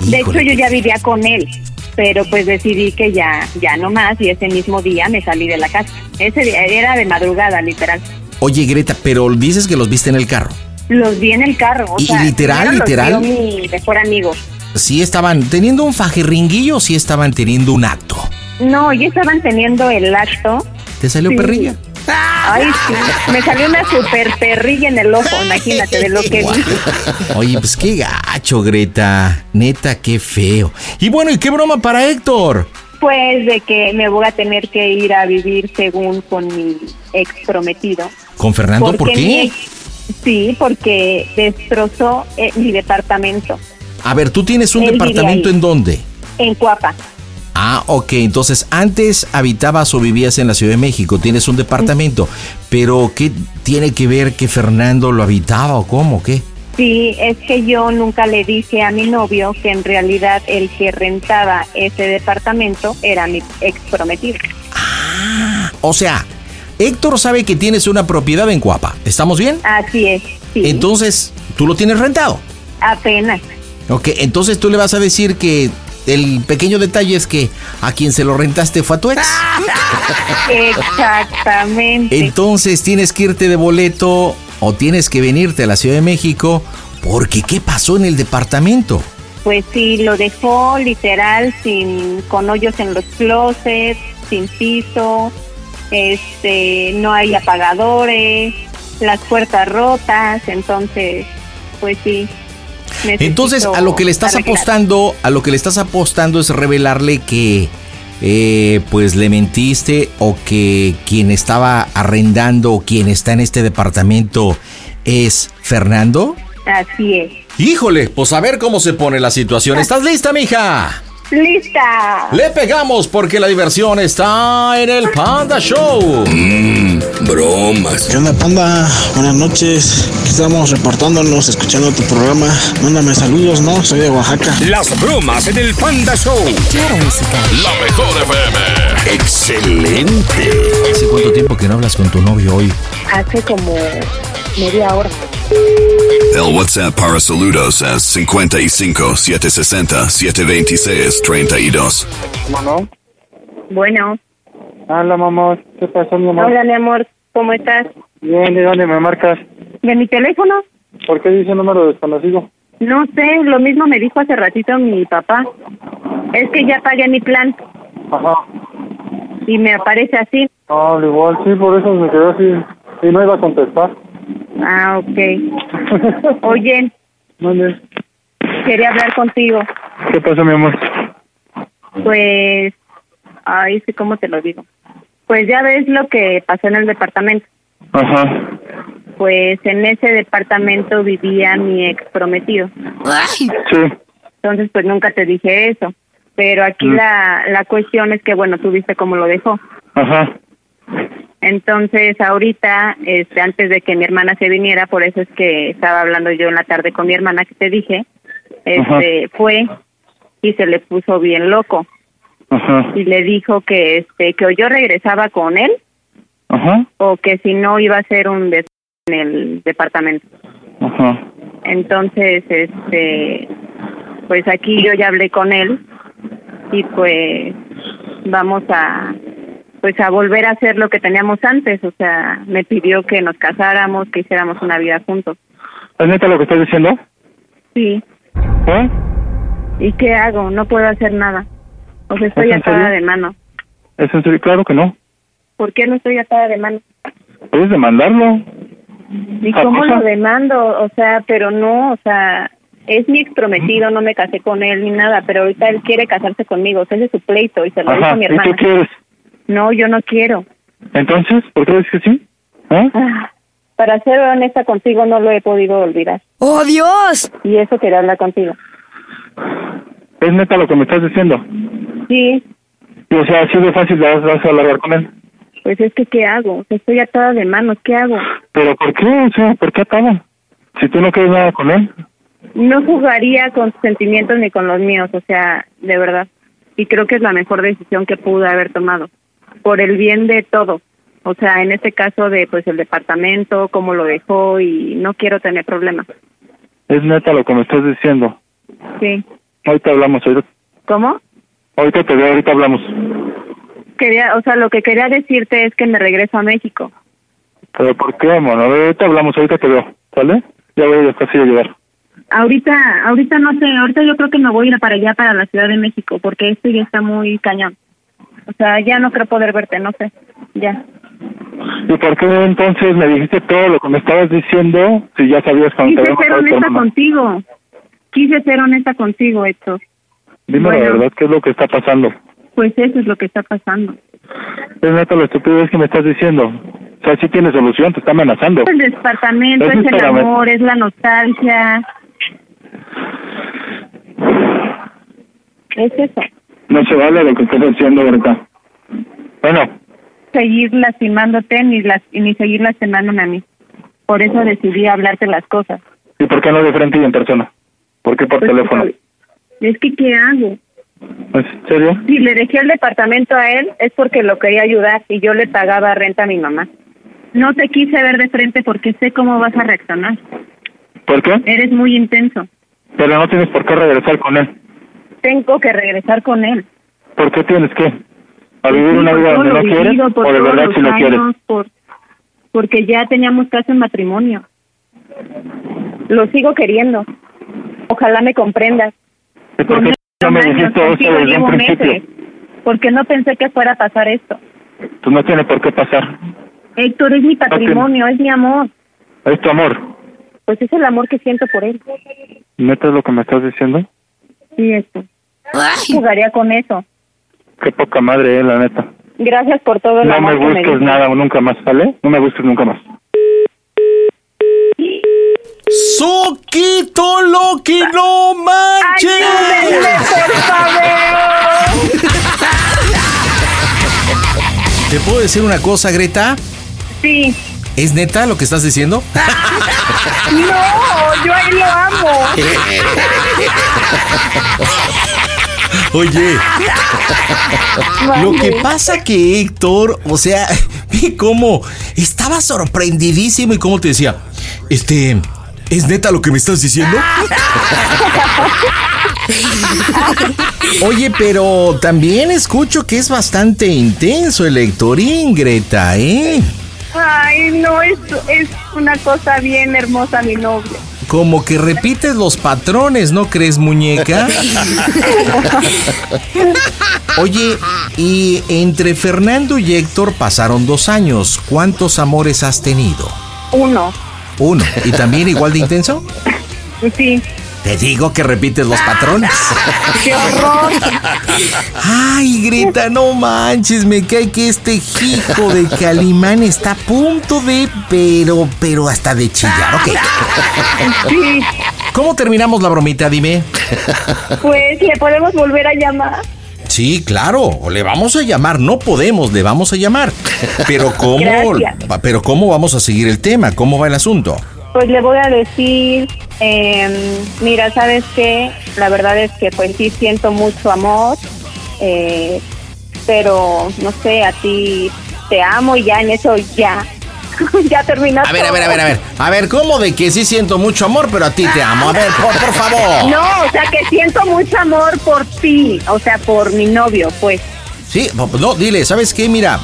De hecho, yo ya vivía con él, pero pues decidí que ya, ya no más y ese mismo día me salí de la casa. Ese día era de madrugada, literal. Oye, Greta, pero dices que los viste en el carro. Los vi en el carro. O ¿Y sea, literal, los literal? vio mi mejor amigo. ¿Sí estaban teniendo un fajerringuillo o sí estaban teniendo un acto? No, ya estaban teniendo el acto. ¿Te salió Sí. perrilla? Ay, sí. Me salió una super perrilla en el ojo, imagínate de lo que (laughs) vi. Oye, pues qué gacho, Greta. Neta, qué feo. Y bueno, ¿y qué broma para Héctor? Pues de que me voy a tener que ir a vivir según con mi ex prometido. ¿Con Fernando? ¿Por qué? mi ex- sí, porque destrozó eh, mi departamento A ver, ¿tú tienes un Él departamento en dónde? en Cuapa. Ah, ok. Entonces, antes habitabas o vivías en la Ciudad de México, tienes un departamento. Pero, ¿qué tiene que ver que Fernando lo habitaba o cómo? ¿Qué? Sí, es que yo nunca le dije a mi novio que en realidad el que rentaba ese departamento era mi ex prometido. O sea, Héctor sabe que tienes una propiedad en Cuapa. ¿Estamos bien? Así es, sí. Entonces, tú lo tienes rentado. Apenas. Ok, entonces tú le vas a decir que el pequeño detalle es que a quien se lo rentaste fue a tu ex. Exactamente. Entonces tienes que irte de boleto o tienes que venirte a la Ciudad de México porque ¿qué pasó en el departamento? Pues sí, lo dejó literal sin con hoyos en los closets, sin piso, este, no hay apagadores, las puertas rotas, entonces, pues sí. Entonces a lo que le estás arreglar. apostando, a lo que le estás apostando es revelarle que eh, pues le mentiste o que quien estaba arrendando o quien está en este departamento es Fernando. Así es. Híjole, pues a ver cómo se pone la situación. (laughs) ¿Estás lista, mija? ¡Lista! Le pegamos porque la diversión está en el Panda Show. bromas. ¿Qué onda, Panda? Buenas noches. Aquí estamos reportándonos, escuchando tu programa. Mándame saludos, ¿no? Soy de Oaxaca. Las bromas en el Panda Show. La mejor FM. Excelente. ¿Hace cuánto tiempo que no hablas con tu novio hoy? Hace como media hora. El WhatsApp para saludos es 55 760 726 32. Bueno, Bueno, hola mamá, ¿qué pasó mi amor? hola mi amor, ¿cómo estás? Bien, ¿de dónde me marcas? ¿De mi teléfono? ¿Por qué dice número desconocido? No sé, lo mismo me dijo hace ratito mi papá. Es que ya pagué mi plan Ajá. y me aparece así. Ah, al igual, sí, por eso me quedó así. Y no iba a contestar. Ah, ok. Oye, ¿Dónde? quería hablar contigo. ¿Qué pasó, mi amor? Pues, ay, sí, ¿cómo te lo digo? Pues ya ves lo que pasó en el departamento. Ajá. Pues en ese departamento vivía mi ex prometido. Sí. Entonces, pues nunca te dije eso. Pero aquí Mm. la, la cuestión es que, bueno, tú viste cómo lo dejó. Ajá. Entonces, ahorita, este, antes de que mi hermana se viniera, por eso es que estaba hablando yo en la tarde con mi hermana que te dije, este, fue y se le puso bien loco Ajá. y le dijo que, este, que o yo regresaba con él Ajá. o que si no iba a ser un des en el departamento. Ajá. Entonces, este, pues aquí yo ya hablé con él y pues vamos a, pues a volver a hacer lo que teníamos antes. O sea, me pidió que nos casáramos, que hiciéramos una vida juntos. ¿Es neta lo que estás diciendo? Sí. ¿Eh? ¿Y qué hago? No puedo hacer nada. O sea, estoy ¿Es atada de mano. ¿Es en serio? Claro que no. ¿Por qué no estoy atada de mano? Puedes demandarlo. ¿Y ¿A cómo lo demando? O sea, pero no, o sea, es mi ex prometido, no me casé con él ni nada, pero ahorita él quiere casarse conmigo, o sea, ese es su pleito y se lo dijo a mi ¿Y tú hermana. quieres? No, yo no quiero. Entonces, ¿por qué dices que sí? ¿Eh? Ah, Para ser honesta contigo, no lo he podido olvidar. ¡Oh, Dios! Y eso quería hablar contigo. ¿Es neta lo que me estás diciendo? Sí, Y, o sea, así de fácil vas, vas a hablar con él. pues es que, ¿qué hago? Estoy atada de manos, ¿qué hago? ¿Pero por qué? O sea, ¿por qué acaba? Si tú no quieres nada con él. No jugaría con sus sentimientos ni con los míos, o sea, de verdad. Y creo que es la mejor decisión que pude haber tomado, por el bien de todo. O sea, en este caso de pues el departamento, cómo lo dejó y no quiero tener problemas. Es neta lo que me estás diciendo. Sí. Ahorita hablamos, ahorita, ¿Cómo? ahorita te veo, ahorita hablamos. Quería, o sea, lo que quería decirte es que me regreso a México. ¿Pero por qué, mono? Ahorita hablamos, ahorita te veo, ¿vale? Ya voy a casi a llegar. Ahorita, ahorita no sé, ahorita yo creo que me voy a ir para allá, para la Ciudad de México, porque esto ya está muy cañón. O sea, ya no creo poder verte, no sé. Ya. ¿Y por qué entonces me dijiste todo lo que me estabas diciendo si ya sabías cuando te Quise había ser honesta contigo. Quise ser honesta contigo, Héctor. Dime la Bueno. verdad, ¿qué es lo que está pasando? Pues eso es lo que está pasando. Es neta la estupidez que me estás diciendo. O sea, sí tiene solución, te está amenazando. El departamento, es el amor, es la nostalgia. Es eso. No se vale lo que estás haciendo, ¿verdad? Bueno, Seguir lastimándote ni, las, ni seguir lastimándome a mí. Por eso decidí hablarte las cosas. ¿y por qué no de frente y en persona? ¿Por qué por Pues, teléfono? Es que, ¿qué hago? ¿En serio? Si le dejé el departamento a él es porque lo quería ayudar y yo le pagaba renta a mi mamá. No te quise ver de frente porque sé cómo vas a reaccionar. ¿Por qué? Eres muy intenso. Pero no tienes por qué regresar con él. Tengo que regresar con él. ¿Por qué tienes que? ¿A vivir Sí, una vida donde no quieres o de verdad si lo quieres? Por, porque ya teníamos caso en matrimonio. Lo sigo queriendo. Ojalá me comprendas. ¿Y por qué no me dijiste eso desde un principio? meses, Porque no pensé que fuera a pasar esto. Pues no tiene por qué pasar. Héctor, es mi patrimonio, es mi amor. Es tu amor. Pues es el amor que siento por él. ¿Neta es lo que me estás diciendo? Sí, esto. Jugaría con eso. Qué poca madre, eh, la neta. Gracias por todo el No amor me que me busques nada nunca más, ¿vale? No me busques nunca más. ¡Soquito lo que no manches! ¿Te puedo decir una cosa, Greta? Sí. ¿Es neta lo que estás diciendo? No, yo a él lo amo. (laughs) Oye, lo que pasa que Héctor, o sea, (laughs) vi cómo estaba sorprendidísimo y cómo te decía, este, ¿es neta lo que me estás diciendo? (laughs) Oye, pero también escucho que es bastante intenso el Héctorín, Greta, ¿eh? Ay, no, es, es una cosa bien hermosa mi novio. Como que repites los patrones, ¿no crees, muñeca? Oye, y entre Fernando y Héctor pasaron dos años. ¿Cuántos amores has tenido? Uno. Uno. ¿Y también igual de intenso? Sí. Te digo que repites los patrones. (laughs) ¡Qué horror! Ay, Greta, no manches, me cae que este hijo de Calimán está a punto de, pero, pero hasta de chillar, ok. Sí. ¿Cómo terminamos la bromita, dime? Pues le podemos volver a llamar. Sí, claro, o le vamos a llamar, no podemos, le vamos a llamar. Pero ¿cómo? Gracias. Pero ¿cómo vamos a seguir el tema? ¿Cómo va el asunto? Pues le voy a decir, em, mira, ¿sabes qué? La verdad es que pues sí siento mucho amor, eh, pero no sé, a ti te amo y ya en eso ya, (laughs) ya terminaste. A ver, a ver, a ver, a ver. A ver, ¿cómo de que sí siento mucho amor, pero a ti te amo? A ver, por, por favor. (laughs) No, o sea que siento mucho amor por ti, o sea, por mi novio, pues. Sí, no, dile, ¿sabes qué? Mira,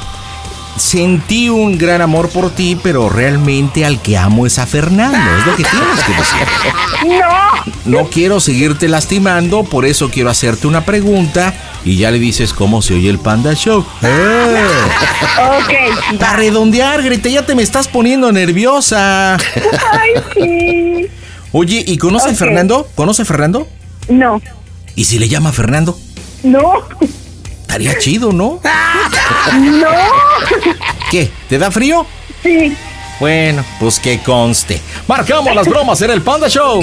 sentí un gran amor por ti, pero realmente al que amo es a Fernando, es lo que tienes que decir. No. No quiero seguirte lastimando, por eso quiero hacerte una pregunta y ya le dices cómo se oye el Panda Show. ¡Eh! Ok. Para redondear, Greta, ya te me estás poniendo nerviosa. Ay, sí. Oye, ¿y conoce a. Fernando? ¿Conoce a Fernando? No. ¿Y si le llama Fernando? No. Estaría chido, ¿no? (laughs) No. ¿Qué? ¿Te da frío? Sí. Bueno, pues que conste. Marcamos las bromas en el Panda Show.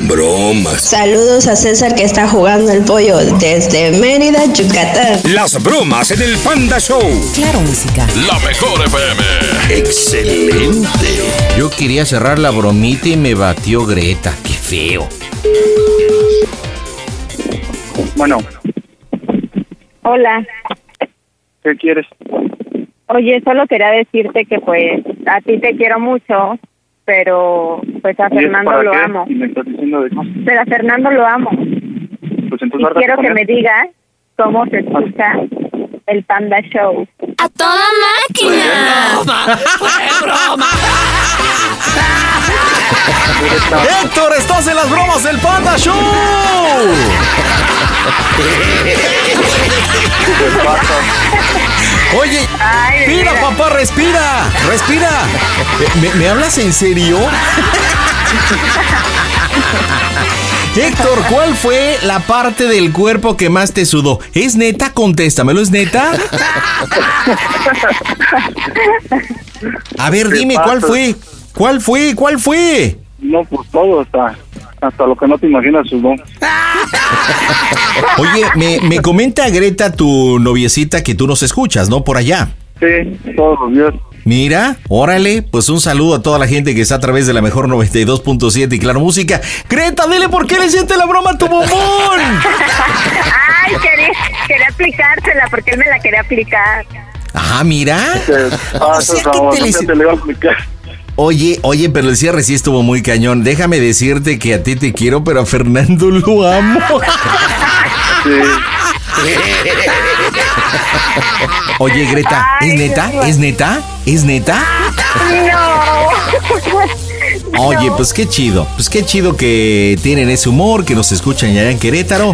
Bromas. Saludos a César que está jugando el pollo desde Mérida, Yucatán. Las bromas en el Panda Show. Claro, música. La mejor FM. Excelente. Yo quería cerrar la bromita y me batió Greta. Qué feo. Bueno, Hola. ¿qué quieres? Oye, solo quería decirte que pues a ti te quiero mucho, pero pues a ¿Y eso Fernando lo qué? amo. Y me estás diciendo de cosas. Pero a Fernando lo amo. Pues entonces Y quiero que él. me digas cómo se escucha el Panda Show. ¡A toda máquina! ¡Fue broma! (laughs) Héctor, estás en las bromas del Panda Show. Oye, mira papá, respira, respira. ¿Me, me hablas en serio? Héctor, ¿cuál fue la parte del cuerpo que más te sudó? ¿Es neta? Contéstamelo, ¿es neta? A ver, dime, ¿cuál fue? ¿Cuál fue? ¿Cuál fue? No, pues todo hasta, hasta lo que no te imaginas. (laughs) Oye, me, me comenta Greta, tu noviecita, que tú nos escuchas, ¿no? Por allá. Sí, todos los días. Mira, órale, pues un saludo a toda la gente que está a través de la mejor 92.7 y Claro Música. Greta, dile por qué le siente la broma a tu bombón. (laughs) Ay, quería, quería aplicársela porque él me la quería aplicar. Ah, mira. Ah, O sea, que no, te no le- te le iba a explicar. Oye, oye, pero el cierre sí estuvo muy cañón. Déjame decirte que a ti te quiero, pero a Fernando lo amo. Oye, Greta, ¿es Ay, neta? Dios. ¿Es neta? ¿Es neta? No. Oye, pues qué chido. Pues qué chido que tienen ese humor, que nos escuchan allá en Querétaro.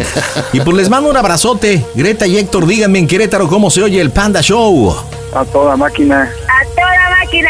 Y pues les mando un abrazote. Greta y Héctor, díganme en Querétaro cómo se oye el Panda Show. A toda máquina. A toda máquina.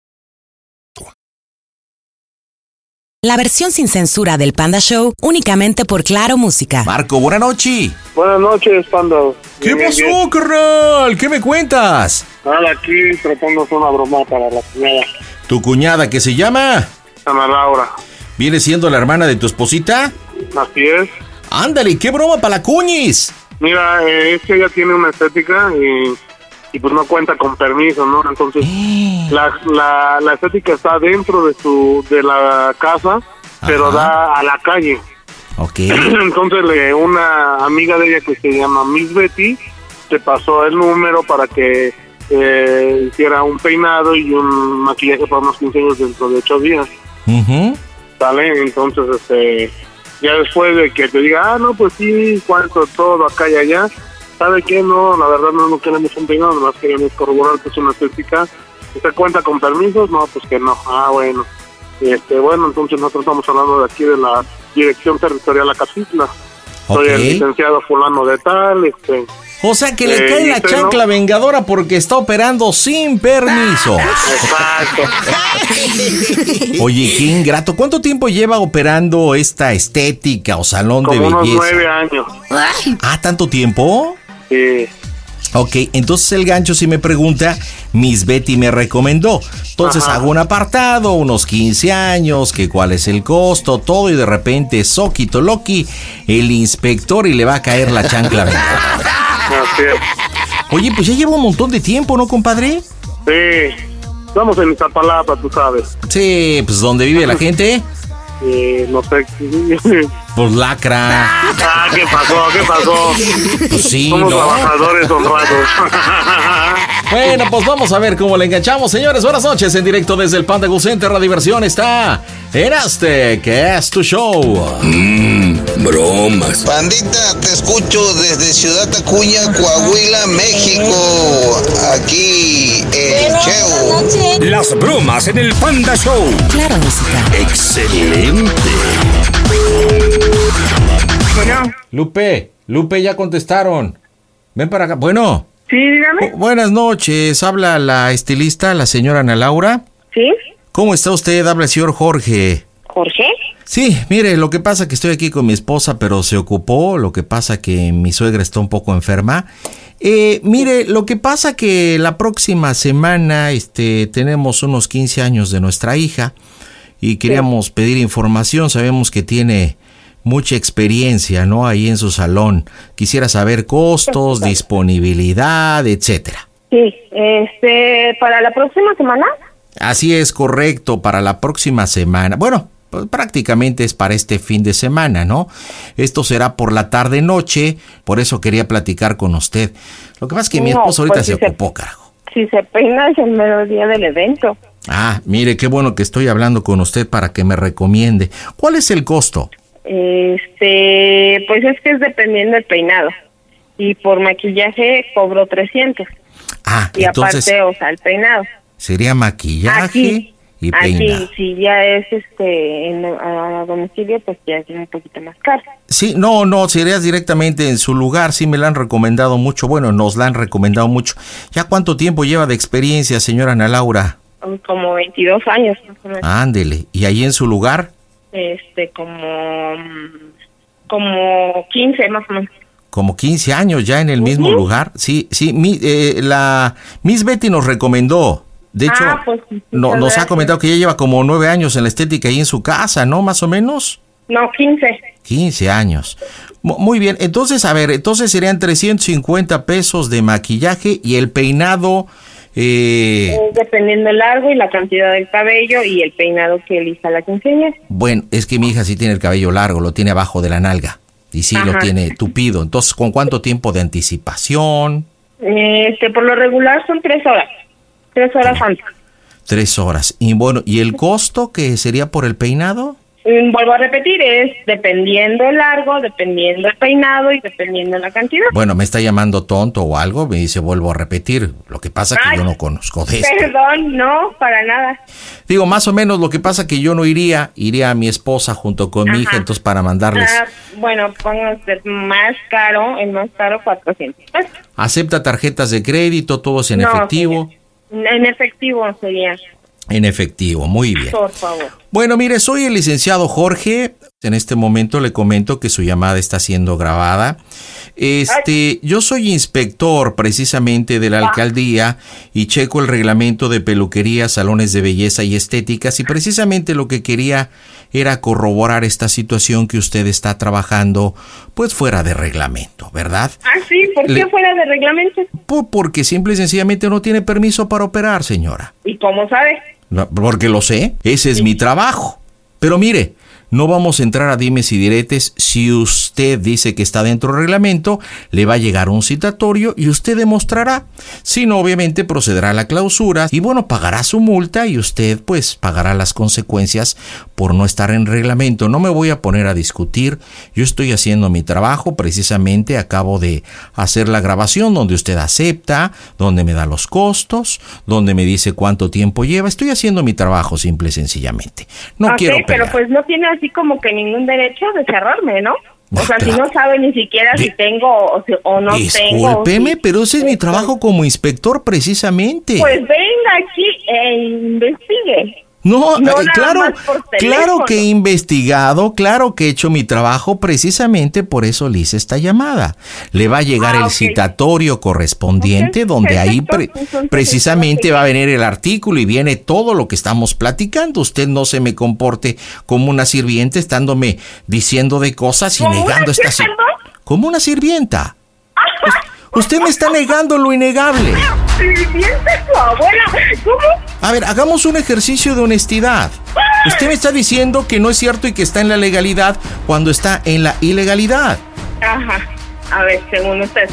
La versión sin censura del Panda Show únicamente por Claro Música. Marco, buena noche. Buenas noches, Panda. ¿Qué Bien, pasó, bien. carnal? ¿Qué me cuentas? Nada, aquí tratando de hacer una broma para la cuñada, ¿Tu cuñada que se llama? Ana Laura. ¿Viene siendo la hermana de tu esposita? Así es. Ándale, qué broma para la cuñis. Mira, eh, es que ella tiene una estética y, y pues no cuenta con permiso, ¿no? Entonces, la, la, la estética está dentro de su de la casa, pero da a la calle. Ok. (clears throat) Entonces, le- una amiga de ella que se llama Miss Betty te pasó el número para que eh, hiciera un peinado y un maquillaje para unos 15 años dentro de 8 días. ¿Sale? Entonces, este, ya después de que te diga, ah, no, pues sí, cuánto todo acá y allá, ¿sabe qué? No, la verdad no, no queremos un peinado, nomás queremos corroborar que es una estética. ¿Usted cuenta con permisos? No, pues que no. Ah, bueno. Este, bueno, entonces nosotros estamos hablando de aquí de la Dirección Territorial Acatitla. Soy el licenciado fulano de tal, este... O sea que le eh, cae la usted chancla no. vengadora porque está operando sin permiso. Exacto. (laughs) Oye, qué ingrato. ¿Cuánto tiempo lleva operando esta estética o salón de Como unos belleza? nueve años. Ah, ¿tanto tiempo? Sí. Ok, entonces el gancho si me pregunta, Miss Betty me recomendó. Entonces Ajá. hago un apartado, unos 15 años, que cuál es el costo, todo y de repente Soquito Loki, el inspector y le va a caer la chancla. (laughs) Oye, pues ya lleva un montón de tiempo, ¿no, compadre? Sí. Estamos en Iztapalapa, tú sabes. Sí, pues donde vive la (laughs) gente, Eh, no sé. (laughs) pues lacra. ah, ¿qué pasó? ¿Qué pasó? Pues sí, Somos ¿no? trabajadores honrados. Bueno, pues vamos a ver cómo le enganchamos, señores. Buenas noches, en directo desde el Panda Center. La diversión está en este, que es tu show. Mmm, bromas. Pandita, te escucho desde Ciudad Acuña, Coahuila, México. Aquí el Cheo. Las bromas en el Panda Show. Claro Música. Excelente. Bueno, Lupe, Lupe, ya contestaron. Ven para acá. Bueno. sí, dígame. Bu- Buenas noches. Habla la estilista, la señora Ana Laura. ¿Sí? ¿Cómo está usted? Habla el señor Jorge. ¿Jorge? Sí, mire, lo que pasa que estoy aquí con mi esposa, pero se ocupó, lo que pasa que mi suegra está un poco enferma. Eh, mire, lo que pasa que la próxima semana este, tenemos unos 15 años de nuestra hija y queríamos pedir información, sabemos que tiene mucha experiencia, ¿no? Ahí en su salón. Quisiera saber costos, disponibilidad, etcétera. Sí, este, para la próxima semana. Así es correcto, para la próxima semana. Bueno, pues prácticamente es para este fin de semana, ¿no? Esto será por la tarde noche, por eso quería platicar con usted. Lo que pasa es que mi esposo ahorita pues si se- ocupó, carajo. Si se peina es el mero día del evento. Ah, mire, qué bueno que estoy hablando con usted para que me recomiende. ¿Cuál es el costo? Este, pues es que es dependiendo del peinado. Y por maquillaje cobro 300. Ah, Y entonces aparte, o sea, el peinado. sería maquillaje Aquí, y peinado. Aquí, si ya es este en, a domicilio, pues ya es un poquito más caro. Sí, no, no, serías directamente en su lugar, sí me la han recomendado mucho, bueno, nos la han recomendado mucho. ¿Ya cuánto tiempo lleva de experiencia, señora Ana Laura? Como 22 años, más o menos. Ándele, ¿y ahí en su lugar? Este, como, mm, como 15 más o menos. Como 15 años ya en el mismo lugar. Sí, sí, mi, eh, la Miss Betty nos recomendó. De hecho, Ah, pues, no- nos ha comentado que ya lleva como nueve años en la estética ahí en su casa, ¿no? Más o menos. No, 15. 15 años. Mu- Muy bien, entonces, a ver, entonces serían 350 pesos de maquillaje y el peinado, eh, Es dependiendo el largo y la cantidad del cabello y el peinado que elija la quinceañera. bueno, es que mi hija sí tiene el cabello largo, lo tiene abajo de la nalga y sí lo tiene tupido. Entonces, ¿con cuánto tiempo de anticipación? Este, por lo regular son tres horas. Tres horas antes. Tres horas. Y bueno, ¿y el costo que sería por el peinado? Mm, Vuelvo a repetir, es dependiendo el largo, dependiendo el peinado y dependiendo la cantidad. Bueno, me está llamando tonto o algo, me dice, vuelvo a repetir. Lo que pasa que Ay. yo no conozco de esto. Perdón, no, para nada. Digo, más o menos lo que pasa que yo no iría, iría a mi esposa junto con mi hija, Ajá. entonces para mandarles. Ah, bueno, pónganse más caro, el más caro 400 pesos. Acepta tarjetas de crédito, todos en No, efectivo. En efectivo sería, En efectivo, muy bien. por favor. Bueno, mire, soy el licenciado Jorge. En este momento le comento que su llamada está siendo grabada. Este, yo soy inspector precisamente de la alcaldía y checo el reglamento de peluquería, salones de belleza y estéticas y precisamente lo que quería era corroborar esta situación que usted está trabajando pues fuera de reglamento, ¿verdad? Ah, sí, ¿por qué Le- fuera de reglamento? Po- Porque simple y sencillamente no tiene permiso para operar, señora. ¿Y cómo sabe? Porque lo sé, ese es mi trabajo. Pero mire, no vamos a entrar a dimes y diretes. Si usted dice que está dentro del reglamento, le va a llegar un citatorio y usted demostrará. Si no, obviamente procederá a la clausura y bueno, pagará su multa y usted pues pagará las consecuencias por no estar en reglamento. No me voy a poner a discutir. Yo estoy haciendo mi trabajo. Precisamente acabo de hacer la grabación donde usted acepta, donde me da los costos, donde me dice cuánto tiempo lleva. Estoy haciendo mi trabajo simple y sencillamente. No quiero pero pelear. pues no tiene así como que ningún derecho de cerrarme, ¿no? O sea, si no sabe ni siquiera si tengo o, si- o no tengo. Discúlpeme, si- pero ese es mi trabajo como inspector precisamente. Pues venga aquí e investigue. No, No eh, claro, claro que he investigado, claro que he hecho mi trabajo, precisamente por eso le hice esta llamada. Le va a llegar Ah, el citatorio correspondiente, donde ahí pre- precisamente va a venir el artículo y viene todo lo que estamos platicando. Usted no se me comporte como una sirviente estándome diciendo de cosas y ¿Como una negando qué, esta si- perdón? como una sirvienta. (laughs) Usted me está negando lo innegable. Su abuela. ¿Cómo? A ver, hagamos un ejercicio de honestidad. Usted me está diciendo que no es cierto y que está en la legalidad cuando está en la ilegalidad. Ajá. A ver, según usted.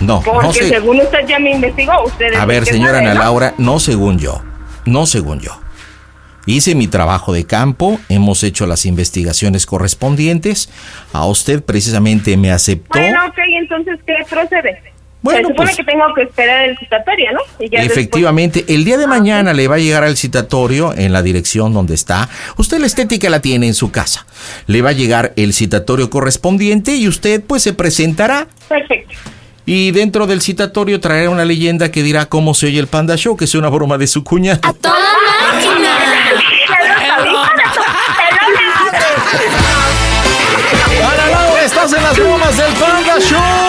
No, Porque no sé. según usted ya me investigó. Usted es A ver, señora sabe, Ana ¿no? Laura, no según yo. No según yo. Hice mi trabajo de campo, hemos hecho las investigaciones correspondientes. A usted precisamente me aceptó. Bueno, ok, entonces, ¿qué procede? Bueno, Se supone pues, que tengo que esperar el citatorio, ¿no? Efectivamente, el día de ah, mañana le va a llegar al citatorio en la dirección donde está. Usted la estética la tiene en su casa. Le va a llegar el citatorio correspondiente y usted pues se presentará. Perfecto. Y dentro del citatorio traerá una leyenda que dirá cómo se oye el Panda Show, que es una broma de su cuñada. ¡A toda máquina! Estás en las bromas del Panda Show!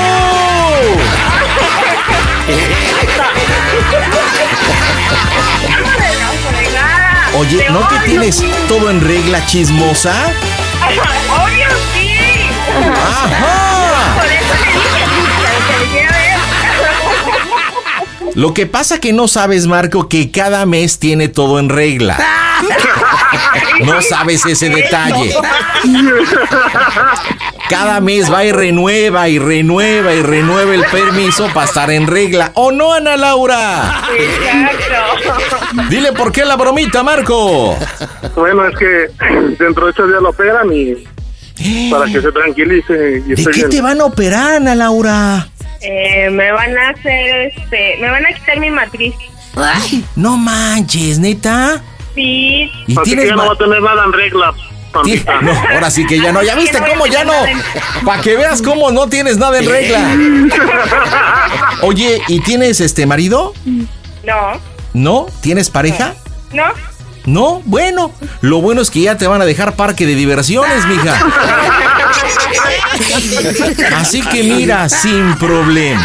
Oye, ¿no que tienes todo en regla chismosa? Obvio, sí. Ajá. Por eso le dije, ver. Lo que pasa que no sabes, Marco, que cada mes tiene todo en regla. (laughs) No sabes ese detalle. Cada mes va y renueva y renueva y renueva el permiso para estar en regla. ¿O no, Ana Laura? Exacto. Dile por qué la bromita, Marco. Bueno, es que dentro de ocho días lo operan y para que se tranquilice y ¿De qué bien. te van a operar, Ana Laura? Eh, me van a hacer, este, me van a quitar mi matriz. No manches, neta. Sí. ¿Y Así que tienes ya no va a tener nada en regla. No, ahora sí que ya no. ¿Ya viste cómo ya no? Para que veas cómo no tienes nada en regla. (laughs) Oye, ¿y tienes este marido? No, ¿No? ¿Tienes pareja? no. No, bueno, lo bueno es que ya te van a dejar parque de diversiones, mija. (laughs) (laughs) Así que mira, sin problema.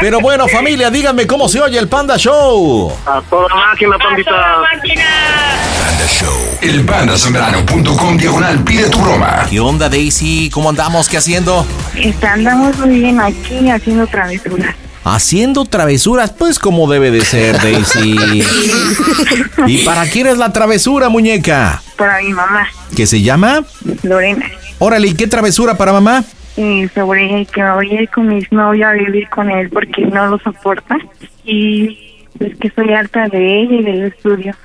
Pero bueno, familia, díganme cómo se oye el Panda Show. A toda máquina, Pampita. Panda Show. Elpandasambrano.com diagonal pide tu broma. ¿Qué onda, Daisy? ¿Cómo andamos? ¿Qué haciendo? Andamos muy bien aquí haciendo travesuras. Haciendo travesuras, pues como debe de ser, Daisy. (laughs) ¿Y para quién es la travesura, muñeca? Para mi mamá, ¿Qué se llama? Lorena. Órale, ¿y qué travesura para mamá? Y sobre que me voy a ir con mi novio a vivir con él porque no lo soporta. Y es que estoy harta de ella y del estudio.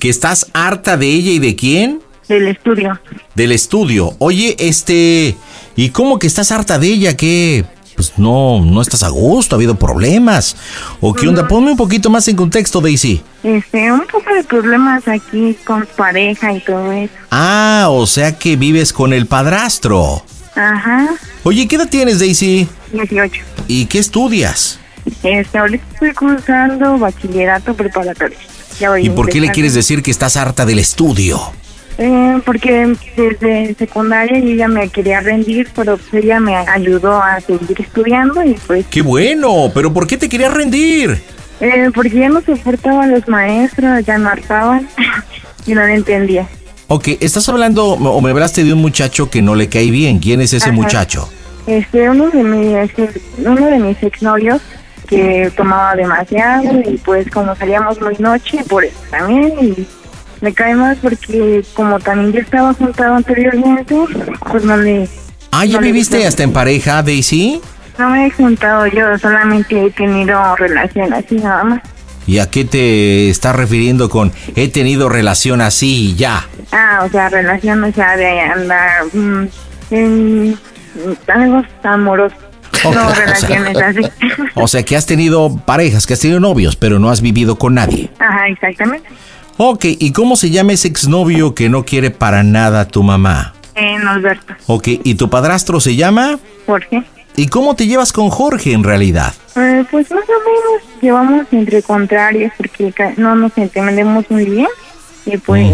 ¿Que estás harta de ella y de quién? Del estudio. Del estudio. Oye, este. ¿Y cómo que estás harta de ella? ¿Qué? Pues no, no estás a gusto, ha habido problemas. ¿O qué onda? Ponme un poquito más en contexto, Daisy. Este, un poco de problemas aquí con pareja y todo eso. Ah, o sea que vives con el padrastro. Ajá, Oye, ¿qué edad tienes, Daisy? 18. ¿Y qué estudias? Este, ahorita estoy cursando bachillerato preparatorio. ¿Y por qué le quieres decir que estás harta del estudio? Eh, porque desde secundaria yo ya me quería rendir, pero pues ella me ayudó a seguir estudiando y pues, ¡Qué bueno! ¿Pero por qué te querías rendir? eh, porque ya no soportaba a los maestros, ya no hartaban (laughs) y no le entendía. Ok, estás hablando o me hablaste de un muchacho que no le cae bien. ¿Quién es ese Ajá. muchacho? Este, uno de mis, este, uno de mis exnovios que tomaba demasiado y pues como salíamos muy noche, por eso también y me cae más porque como también yo estaba juntado anteriormente, pues no le, Ah, ¿ya No viviste hasta en pareja, Daisy? no me he juntado yo, solamente he tenido relación así nada más. ¿Y a qué te estás refiriendo con he tenido relación así y ya? Ah, o sea, relación, o sea, de andar mm, en algo amoroso. (laughs) No o sea- relaciones así. O sea, que has tenido parejas, que has tenido novios, pero no has vivido con nadie. Ajá, exactamente. Ok, ¿y cómo se llama ese exnovio que no quiere para nada a tu mamá? En Alberto. Ok, ¿y tu padrastro se llama? ¿Por qué? ¿Y cómo te llevas con Jorge en realidad? Eh, pues más o menos llevamos entre contrarios porque no nos entendemos muy bien y pues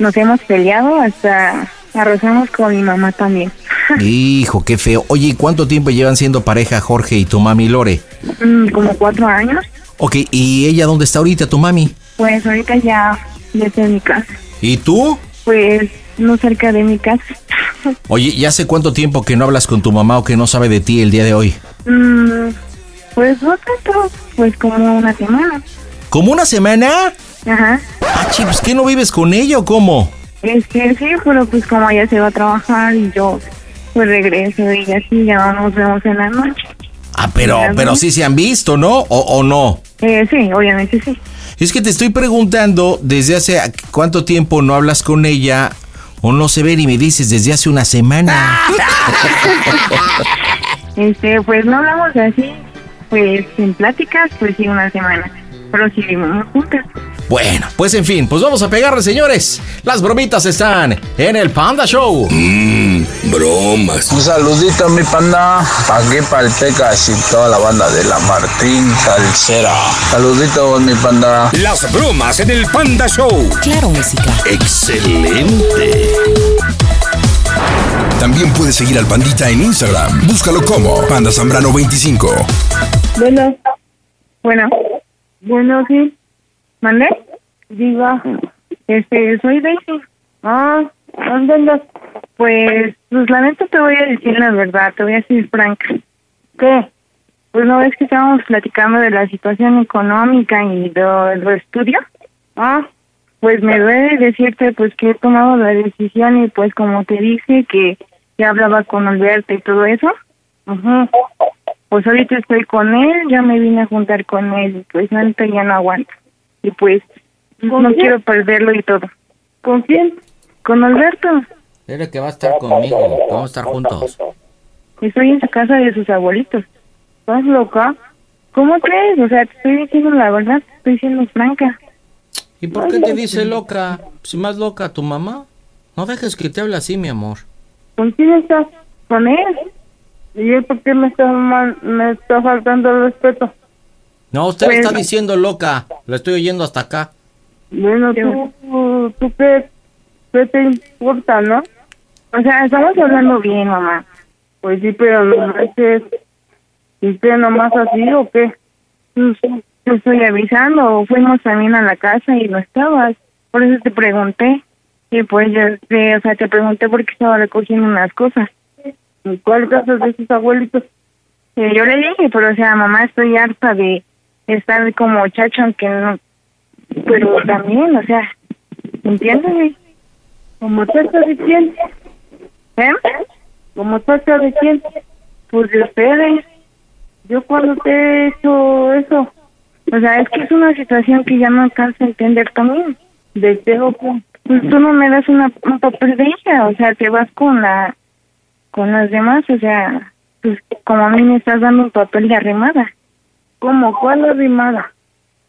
nos hemos peleado hasta arrozamos con mi mamá también. (laughs) Hijo, qué feo. Oye, ¿y cuánto tiempo llevan siendo pareja Jorge y tu mami Lore? Mm, como cuatro años. Ok, ¿y ella dónde está ahorita, tu mami? Pues ahorita ya, ya estoy en mi casa. ¿Y tú? Pues no cerca de mi casa. (laughs) Oye, ¿ya hace cuánto tiempo que no hablas con tu mamá o que no sabe de ti el día de hoy? Mm, pues no tanto, pues como una semana. ¿Como una semana? Ajá. Ah, chicos, ¿qué no vives con ella o cómo? Este, sí, pero pues como ella se va a trabajar y yo pues regreso y así ya nos vemos en la noche. Ah, pero, pero sí se han visto, ¿no? ¿O, o no? Eh, sí, obviamente sí. Es que te estoy preguntando desde hace cuánto tiempo no hablas con ella o no se ven y me dices desde hace una semana. (laughs) Este, pues no hablamos así, pues en pláticas, pues sí, una semana. Pero sí vivimos juntas. Bueno, pues en fin, pues vamos a pegarle, señores. Las bromitas están en el Panda Show. Mmm, bromas. Un saludito mi panda, aquí para el Pecas y toda la banda de la Martín Salsera. Saluditos mi panda. Las bromas en el Panda Show. Claro, música. Excelente. También puedes seguir al Pandita en Instagram. Búscalo como Panda Zambrano 25. Bueno. Bueno. Bueno, sí. ¿Mandé? Diga. Este, soy Daisy. Ah, ¿dónde andas? Pues, pues la neta te voy a decir la verdad, te voy a decir franca. ¿Qué? Pues no ves que estábamos platicando de la situación económica y de los estudios. Ah, pues me duele decirte pues que he tomado la decisión y pues como te dije que ya hablaba con Alberto y todo eso. Pues ahorita estoy con él, ya me vine a juntar con él y pues neta ya no aguanto. Y pues no quién? quiero perderlo y todo. ¿Con quién? Con Alberto. Dile que va a estar conmigo. Vamos a estar juntos. Estoy en su casa de sus abuelitos. ¿Estás loca? ¿Cómo crees? O sea, te estoy diciendo la verdad, te estoy siendo franca. ¿Y por qué te dice loca? Si más loca tu mamá. No dejes que te hable así, mi amor. ¿Con quién estás? ¿Con él? ¿Y él por qué me está, mal- me está faltando el respeto? No, usted Pues- está diciendo loca. Lo estoy oyendo hasta acá. Bueno, tú, tú qué, qué te importa, ¿no? O sea, estamos hablando bien, mamá. Pues sí, pero no es que... ¿Y qué, nomás así o qué? Pues, te estoy avisando, fuimos también a la casa y no estabas. Por eso te pregunté. Y pues yo, te- o sea, te pregunté porque estaba recogiendo unas cosas. ¿En cuál casa de sus abuelitos? Y yo le dije, pero o sea, mamá, estoy harta de estar como chacho, aunque no... Pero también, o sea, entiéndeme. ¿Como chacha de quién? ¿Eh? ¿Como chacha de quién? Pues de ustedes. Yo cuando te he hecho eso. O sea, es que es una situación que ya no alcanzo a entender también. Deseo que pues tú no me das una, un papel de ella, o sea, te vas con la con las demás, o sea, pues como a mí me estás dando un papel de arrimada. ¿Cómo? ¿Cuál arrimada?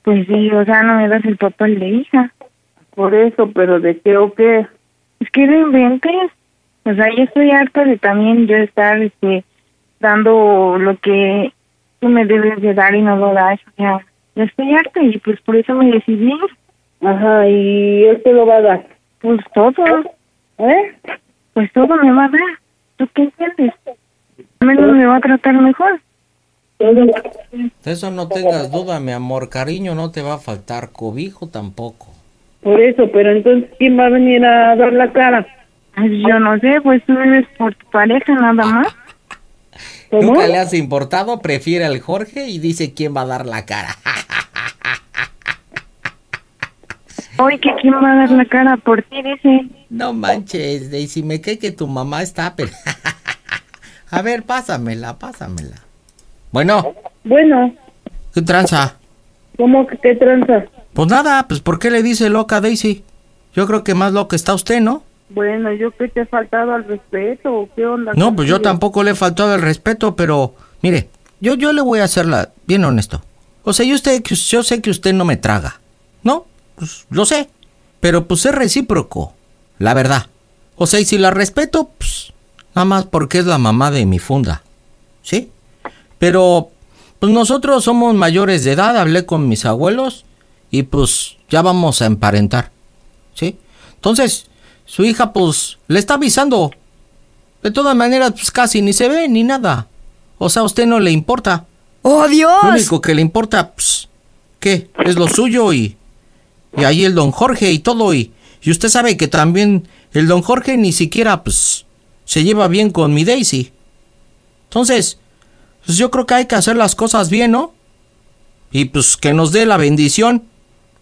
Pues sí, o sea, no me das el papel de hija. Por eso, pero ¿de qué o qué? Es que no inventes. O sea, yo estoy harta de también yo estar este, dando lo que tú me debes de dar y no lo das. O sea, yo estoy harta y pues por eso me decidí. Ajá, ¿y él te lo va a dar? Pues todo. ¿Eh? Pues todo me va a dar. ¿Tú qué entiendes? Al menos me va a tratar mejor. De eso no tengas duda, mi amor. Cariño no te va a faltar. Cobijo tampoco. Por eso, pero entonces, ¿quién va a venir a dar la cara? Yo no sé, pues tú vives por tu pareja nada más. Nunca le has importado, prefiere al Jorge y dice quién va a dar la cara. (laughs) Oye, que quién va a dar la cara por ti, dice. No manches, Daisy, me cae que tu mamá está... pero- (laughs) a ver, pásamela, pásamela. Bueno, Bueno, ¿qué tranza? ¿cómo que qué tranza? Pues nada, pues ¿por qué le dice loca a Daisy? Yo creo que más loca está usted, ¿no? Bueno, ¿yo qué te he faltado al respeto o qué onda? No, pues yo tampoco le he faltado el respeto, pero mire, yo, yo le voy a hacerla bien honesto. O sea, yo, usted, yo sé que usted no me traga, ¿no? Pues lo sé, pero pues es recíproco, la verdad. O sea, y si la respeto, pues nada más porque es la mamá de mi funda, ¿sí? Pero pues nosotros somos mayores de edad, hablé con mis abuelos y pues ya vamos a emparentar, ¿sí? Entonces, su hija pues le está avisando. De todas maneras, pues casi ni se ve ni nada. O sea, a usted no le importa. ¡Oh, Dios! Lo único que le importa, pues, ¿qué? Es lo suyo y... Y ahí el don Jorge y todo y... Y usted sabe que también el don Jorge ni siquiera, pues, se lleva bien con mi Daisy. Entonces, pues yo creo que hay que hacer las cosas bien, ¿no? Y pues que nos dé la bendición.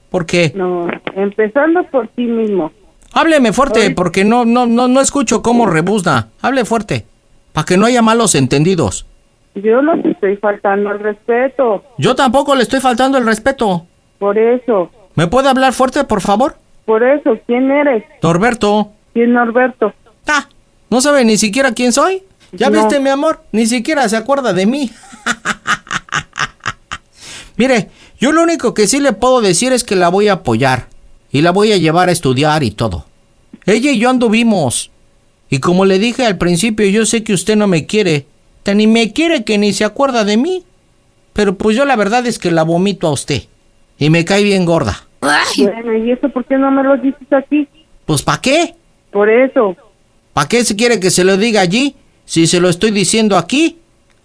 Porque... No, empezando por ti mismo. Hábleme fuerte, porque no, no, no, no escucho cómo rebuzna. Hable fuerte, para que no haya malos entendidos. Yo no te estoy faltando el respeto. Yo tampoco le estoy faltando el respeto. Por eso, ¿Me puede hablar fuerte, por favor? por eso, ¿quién eres? Norberto. ¿Quién Norberto? Ah, ¿no sabe ni siquiera quién soy? ¿Ya No. viste, mi amor? Ni siquiera se acuerda de mí. (laughs) Mire, yo lo único que sí le puedo decir es que la voy a apoyar. Y la voy a llevar a estudiar y todo. Ella y yo anduvimos. Y como le dije al principio, yo sé que usted no me quiere. Tan ni me quiere que ni se acuerda de mí. Pero pues yo la verdad es que la vomito a usted. Y me cae bien gorda. Bueno, ¿y eso por qué no me lo dices aquí? Pues ¿para qué? Por eso. ¿Para qué se quiere que se lo diga allí? Si se lo estoy diciendo aquí.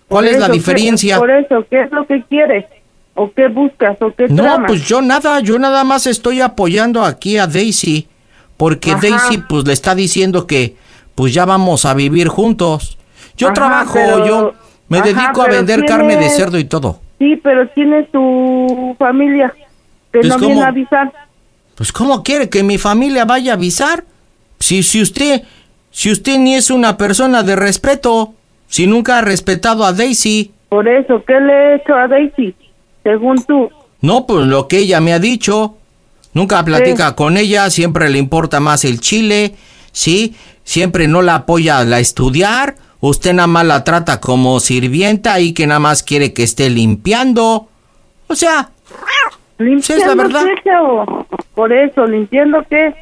¿Cuál Por es la eso, ¿qué- diferencia? Por eso, ¿qué es lo que quieres? ¿O qué buscas? ¿O qué No, tramas? pues yo nada, yo nada más estoy apoyando aquí a Daisy, porque Ajá. Daisy pues le está diciendo que pues ya vamos a vivir juntos. Yo Ajá, trabajo, pero- yo me ajá, dedico a vender carne de cerdo y todo. Sí, pero tienes tu familia que Pues, no viene ¿cómo? a avisar. Pues ¿cómo quiere que mi familia vaya a avisar? Si si usted si usted ni es una persona de respeto, si nunca ha respetado a Daisy. Por eso, ¿qué le he hecho a Daisy? Según tú. No, pues lo que ella me ha dicho. Nunca platica con ella, siempre le importa más el chile, ¿sí? Siempre no la apoya a la estudiar. Usted nada más la trata como sirvienta y que nada más quiere que esté limpiando. O sea, sí es la ¿Limpiando verdad. qué? Por eso, ¿limpiando qué?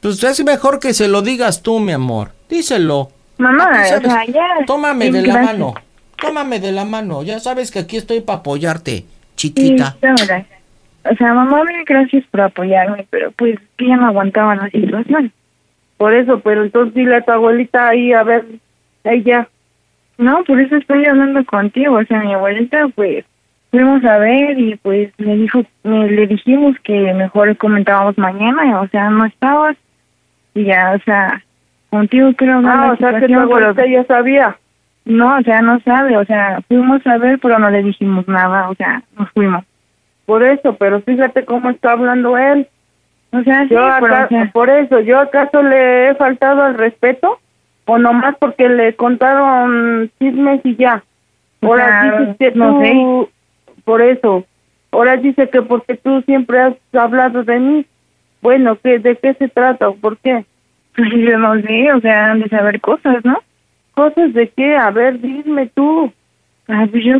Pues es mejor que se lo digas tú, mi amor. Díselo. Mamá, o sea, ya. Tómame Sí, de la mano. Tómame de la mano. Ya sabes que aquí estoy para apoyarte, Sí, chiquita. O sea, mamá, mil gracias por apoyarme, pero pues que ya no aguantaba la situación. Por eso, pero entonces dile a tu abuelita ahí, a ver, ella. No, por eso estoy hablando contigo. O sea, mi abuelita, pues, fuimos a ver y pues me dijo, me, le dijimos que mejor comentábamos mañana, o sea, no estabas. Y ya, o sea, contigo hablar Ah, o sea que tu abuelita ya sabía. No, o sea, no sabe, o sea, fuimos a ver, pero no le dijimos nada, o sea, nos fuimos. Por eso, pero fíjate cómo está hablando él. O sea, sí, yo pero, acá- o sea- por eso, ¿yo acaso le he faltado al respeto? ¿O nomás porque le contaron chismes y ya? Ahora sea, dices que no tú, por eso, ahora dice que porque tú siempre has hablado de mí. Bueno, ¿qué, ¿de qué se trata o por qué? (laughs) Pues yo no sé, o sea, han de saber cosas, ¿no? ¿Cosas de qué? A ver, dime tú. Ah, pues yo,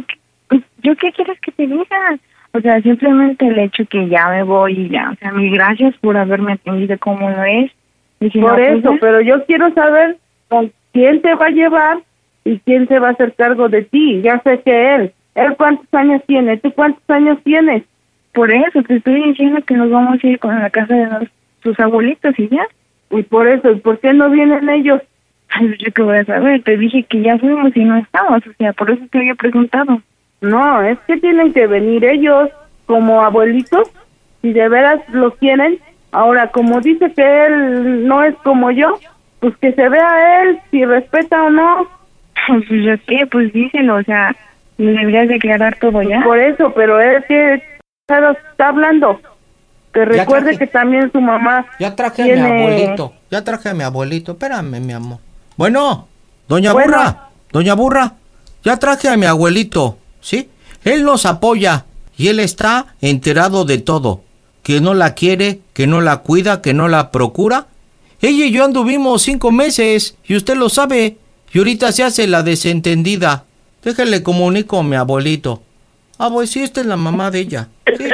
¿yo qué quieres que te diga? O sea, simplemente el hecho que ya me voy y ya, o sea, mil gracias por haberme atendido como lo es. Y si Por no, pues eso, pero yo quiero saber con quién te va a llevar y quién se va a hacer cargo de ti. Ya sé que él. ¿Él cuántos años tiene? ¿Tú cuántos años tienes? Por eso te estoy diciendo que nos vamos a ir con la casa de los- sus abuelitos y ya. Y por eso, ¿y por qué no vienen ellos? (laughs) Ay, yo qué voy a saber, te dije que ya fuimos y no estamos, o sea, por eso te había preguntado. No, es que tienen que venir ellos como abuelitos, si de veras lo quieren. Ahora, como dice que él no es como yo, pues que se vea él, si respeta o no. Pues yo qué, pues díselo, o sea, le deberías declarar todo ya. Por eso, pero él que está hablando. Que recuerde que también su mamá Ya traje a mi abuelito. Ya traje a mi abuelito. Espérame, mi amor. Bueno, doña Bueno. Burra. Doña Burra. Ya traje a mi abuelito. ¿Sí? Él nos apoya. Y él está enterado de todo. Que no la quiere, que no la cuida, que no la procura. Ella y yo anduvimos cinco meses. Y usted lo sabe. Y ahorita se hace la desentendida. Déjale comunico a mi abuelito. Ah, pues sí, esta es la mamá de ella. Sí.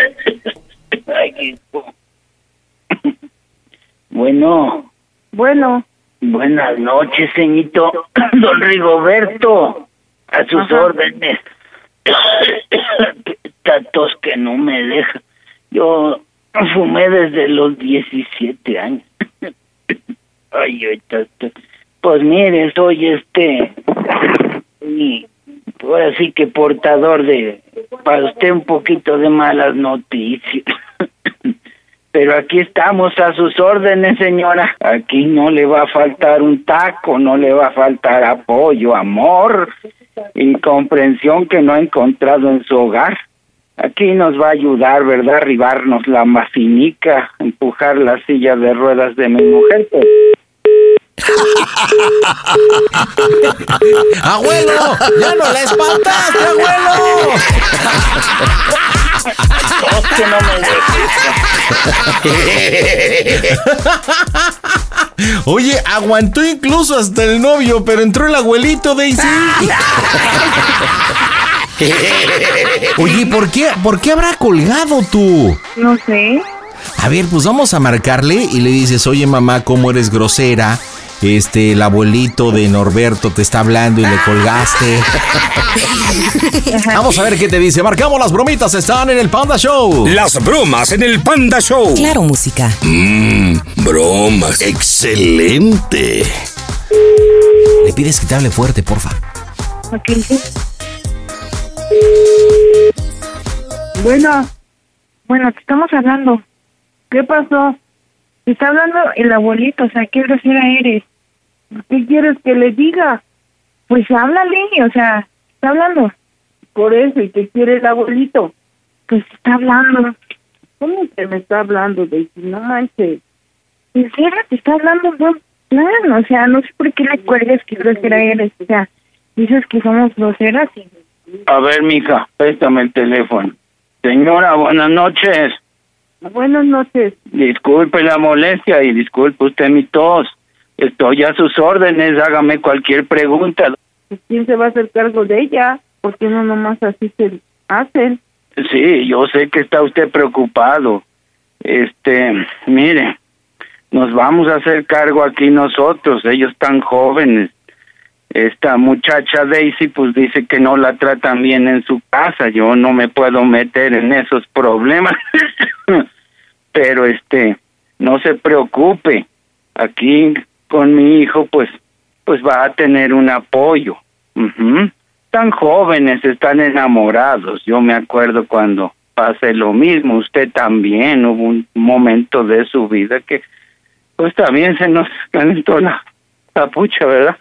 Bueno, Bueno, buenas noches, señito (clears throat) Don Rigoberto. A sus Ajá. órdenes. (coughs) Tatos que no me deja. Yo fumé desde los 17 años. (coughs) Ay. Pues mire, soy este. Y ahora sí que portador de. Para usted un poquito de malas noticias. (coughs) Pero aquí estamos a sus órdenes, señora. Aquí no le va a faltar un taco, no le va a faltar apoyo, amor y comprensión que no ha encontrado en su hogar. Aquí nos va a ayudar, ¿verdad? Arribarnos la mafinica, empujar la silla de ruedas de mi mujer. pues. (laughs) ¡Abuelo! ¡Ya no la espantaste, abuelo! que no (laughs) Oye, aguantó incluso hasta el novio, pero entró el abuelito Daisy. (laughs) Oye, ¿por qué, ¿por qué habrá colgado tú? No sé. A ver, pues vamos a marcarle y le dices, oye mamá, ¿cómo eres grosera? Este, el abuelito de Norberto te está hablando y le colgaste. (laughs) Vamos a ver qué te dice. Marcamos las bromitas, están en el Panda Show. Las bromas en el Panda Show. Claro, música. Mmm, bromas. Excelente. Le pides que te hable fuerte, porfa. Ok. Bueno. Bueno, te estamos hablando. ¿Qué pasó? Te está hablando el abuelito, o sea, qué grosera eres. ¿Qué quieres que le diga? Pues háblale, o sea, está hablando. Por eso, ¿y qué quiere el abuelito? Pues está hablando. ¿Cómo que me está hablando, Daisy? No manches. En serio, te está hablando un buen plan, o sea, no sé por qué le cuelgas que grosera eres, o sea, dices que somos groseras y... A ver, mija, préstame el teléfono. Señora, buenas noches. Buenas noches. Disculpe la molestia y disculpe usted mi tos. Estoy a sus órdenes, hágame cualquier pregunta. ¿Quién se va a hacer cargo de ella? Porque no nomás así se hacen. Sí, yo sé que está usted preocupado. Este, mire, nos vamos a hacer cargo aquí nosotros, ellos tan jóvenes. Esta muchacha Daisy pues dice que no la tratan bien en su casa, yo no me puedo meter en esos problemas. (laughs) Pero este, no se preocupe. Aquí con mi hijo pues pues va a tener un apoyo. Ujú. Tan jóvenes, están enamorados. Yo me acuerdo cuando pasé lo mismo, usted también hubo un momento de su vida que pues también se nos calentó la capucha, ¿verdad?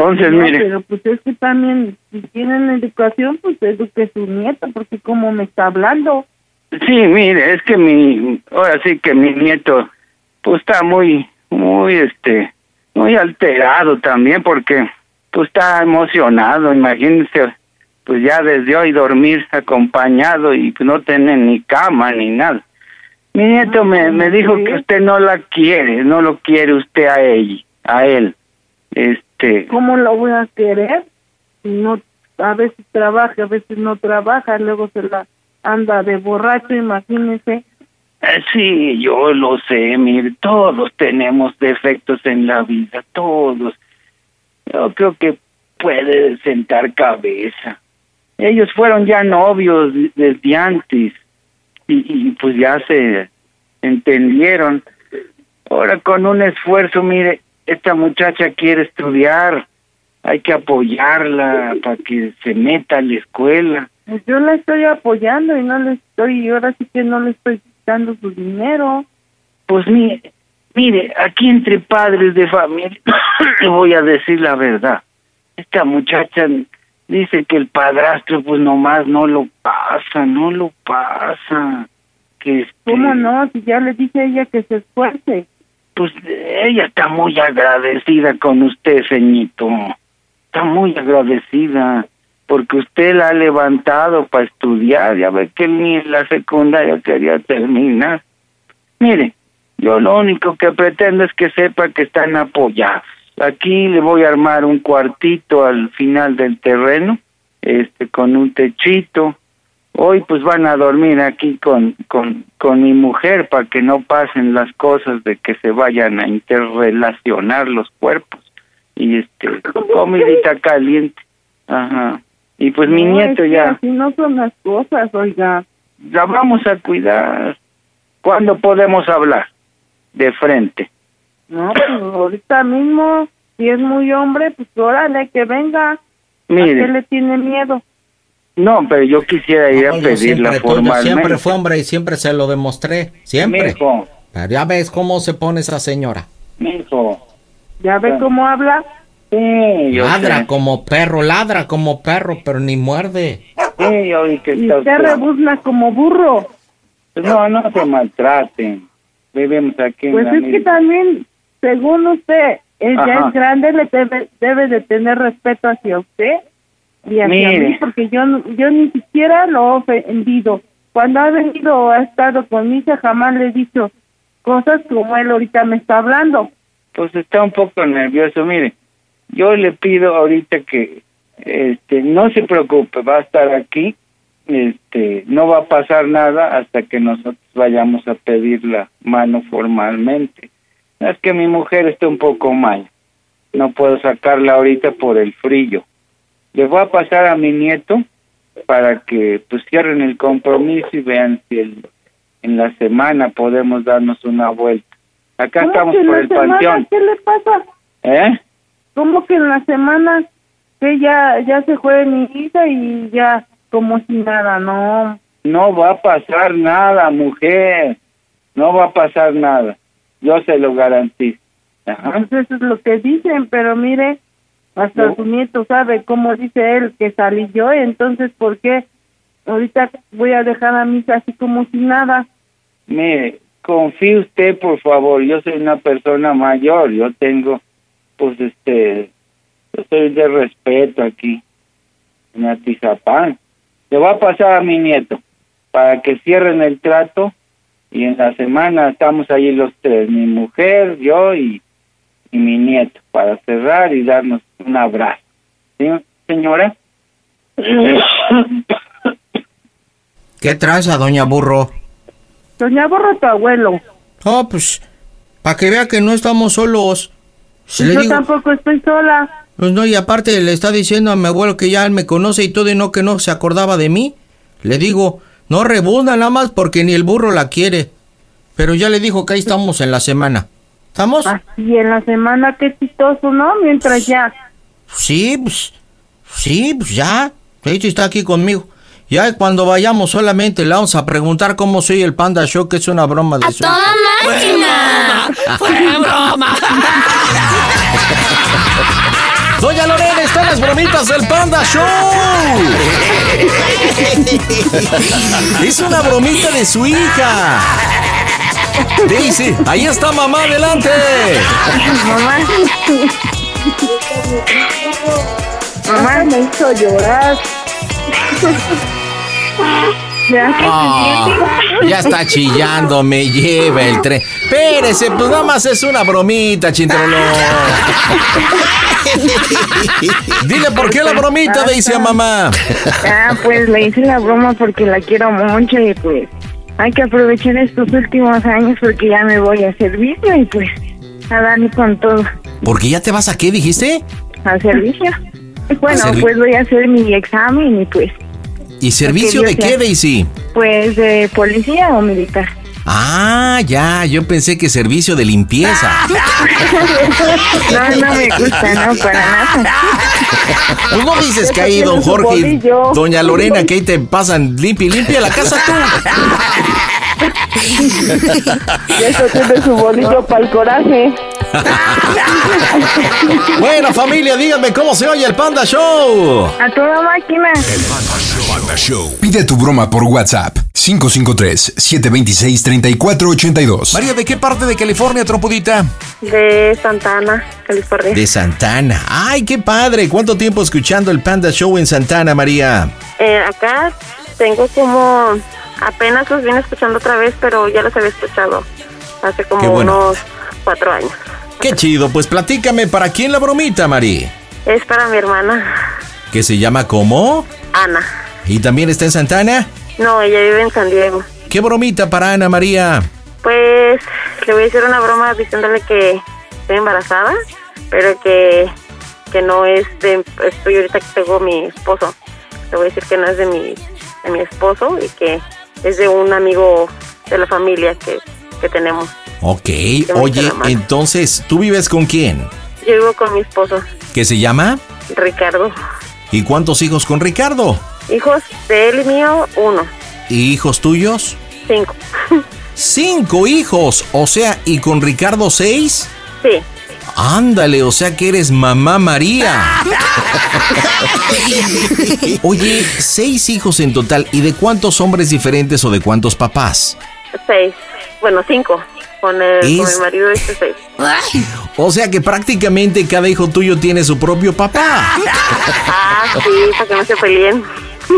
Entonces, No, mire, Pero pues es que también, si tienen educación, pues eduque su nieta, porque como me está hablando. sí, mire, es que mi, ahora sí que mi nieto, pues está muy, muy, este, muy alterado también porque, pues está emocionado, imagínese, pues ya desde hoy dormir acompañado y no tener ni cama ni nada. Mi nieto me, me dijo que usted no la quiere, no lo quiere usted a ella, a él. Este, ¿Cómo lo voy a querer? Si no, a veces trabaja, a veces no trabaja, luego se la anda de borracho, imagínese. Eh, Sí, yo lo sé, mire, todos tenemos defectos en la vida, todos. Yo creo que puede sentar cabeza. Ellos fueron ya novios desde antes y, y pues ya se entendieron. Ahora con un esfuerzo, mire, esta muchacha quiere estudiar, hay que apoyarla para que se meta a la escuela. Pues yo la estoy apoyando y no le estoy, ahora sí que no le estoy quitando su dinero. Pues mire, mire, aquí entre padres de familia, (coughs) le voy a decir la verdad. Esta muchacha dice que el padrastro pues nomás no lo pasa, no lo pasa. Que este, ¿Cómo no? Si ya le dije a ella que se esfuerce. Pues ella está muy agradecida con usted, ceñito. Está muy agradecida porque usted la ha levantado para estudiar. Ya ve que ni en la secundaria quería terminar. Mire, yo lo único que pretendo es que sepa que están apoyados. Aquí le voy a armar un cuartito al final del terreno, este, con un techito. Hoy pues van a dormir aquí con, con, con mi mujer para que no pasen las cosas de que se vayan a interrelacionar los cuerpos. Y este, comidita caliente. Ajá. Y pues mi No, nieto es que ya, Así no son las cosas, oiga. la vamos a cuidar. ¿Cuándo podemos hablar? De frente. No, pues ahorita mismo, si es muy hombre, pues órale, que venga. ¿A Mire. qué le tiene miedo? No, pero yo quisiera ir a pedirla siempre, tuve- formalmente. siempre fue hombre y siempre se lo demostré. Siempre. Mijo, Pero ya ves cómo se pone esa señora. mijo. ¿Ya ve cómo habla? Sí, yo ladra sé. como perro, ladra como perro, pero ni muerde. Sí, yo vi que Y está usted usted- rebuzna como burro. No, no se maltraten. Vivimos aquí en Pues la es que también, según usted, Ajá. es grande, le debe, debe de tener respeto hacia usted y hacia Mire. mí, porque yo, yo ni siquiera lo he ofendido. Cuando ha venido o ha estado con mi hija, jamás le he dicho cosas como él ahorita me está hablando. Pues está un poco nervioso. Mire, yo le pido ahorita que este no se preocupe, va a estar aquí. Este, no va a pasar nada hasta que nosotros vayamos a pedir la mano formalmente. Es que mi mujer está un poco mal. No puedo sacarla ahorita por el frío. Le voy a pasar a mi nieto para que pues cierren el compromiso y vean si el- en la semana podemos darnos una vuelta. Acá ¿Cómo estamos por el semana? panteón. ¿Qué le pasa? ¿Eh? ¿cómo que en la semana que ya, ya se fue mi hija y ya como si nada, no? No va a pasar nada, mujer. No va a pasar nada. Yo se lo garantizo. Ajá. Pues eso es lo que dicen, pero mire, hasta No. su nieto sabe cómo dice él que salí yo, entonces ¿por qué ahorita voy a dejar a mi hija así como si nada? Mire, confíe usted, por favor. Yo soy una persona mayor. Yo tengo, pues, este, yo soy de respeto aquí, en Atizapán. Le va a pasar a mi nieto para que cierren el trato y en la semana estamos ahí los tres, mi mujer, yo y, y mi nieto, para cerrar y darnos un abrazo. ¿Sí, señora? (laughs) ¿Qué traza, doña Burro? Doña Borro, tu abuelo. Oh, pues, para que vea que no estamos solos. Si le yo digo- tampoco estoy sola. Pues no, y aparte le está diciendo a mi abuelo que ya él me conoce y todo y no que no se acordaba de mí. Le digo, no rebunda nada más porque ni el burro la quiere. Pero ya le dijo que ahí estamos en la semana. ¿Estamos? Y en la semana, qué chistoso, ¿no? Mientras ya. Sí, pues, sí, pues ya. Sí está aquí conmigo. Ya cuando vayamos solamente le vamos a preguntar cómo soy el Panda Show, que es una broma de su... máquina! ¡Fue broma! (laughs) Doña Lorena, están las bromitas del Panda Show. (laughs) Es una bromita de su hija. Dice, ahí está mamá, adelante. Mamá. Mamá me hizo llorar. Ya. Ah, ya está chillando, me lleva el tren. Espérese, pues nada más es una bromita, chintrolo. Dile por qué la bromita, dice a mamá. Ah, pues le hice la broma porque la quiero mucho y pues hay que aprovechar estos últimos años porque ya me voy a servicio y pues a darle con todo Porque ya te vas a qué, dijiste? al servicio. Bueno, servi- pues voy a hacer mi examen y pues, ¿Y servicio de qué. Daisy? pues de policía o militar. Ah, ya, yo pensé que servicio de limpieza. No, no me gusta, no, para nada. Pues no dices que ahí don Jorge doña Lorena que ahí te pasan limpia y limpia la casa tú. Eso tiene su bolillo para el coraje. (laughs) Bueno, familia, díganme cómo se oye el Panda Show. A toda máquina. Panda Show. Pide tu broma por WhatsApp 553-726-3482. María, ¿de qué parte de California, trompudita? De Santana, California. De Santana. Ay, qué padre. ¿Cuánto tiempo escuchando el Panda Show en Santana, María? Eh, acá tengo como apenas los vine escuchando otra vez, pero ya los había escuchado hace como bueno. unos cuatro años. Qué chido. Pues platícame, ¿para quién la bromita, Mari? Es para mi hermana, ¿Que se llama cómo? Ana. ¿Y también está en Santana? No, ella vive en San Diego. ¿Qué bromita para Ana María? Pues le voy a hacer una broma diciéndole que estoy embarazada, pero que, que no es de... Estoy ahorita que tengo mi esposo. Le voy a decir que no es de mi, de mi esposo y que es de un amigo de la familia que, que tenemos. Ok, oye, entonces, ¿tú vives con quién? Yo vivo con mi esposo, ¿Qué se llama? Ricardo. ¿Y cuántos hijos con Ricardo? Hijos de él y mío, uno. ¿Y hijos tuyos? Cinco. (laughs) Cinco hijos, o sea, ¿y con Ricardo seis? Sí. Ándale, o sea que eres mamá María. (laughs) Oye, seis hijos en total, ¿y de cuántos hombres diferentes o de cuántos papás? Seis. Bueno, cinco. Con, el, con mi marido este seis. O sea que prácticamente cada hijo tuyo tiene su propio papá. Ah, sí, para que no se peleen.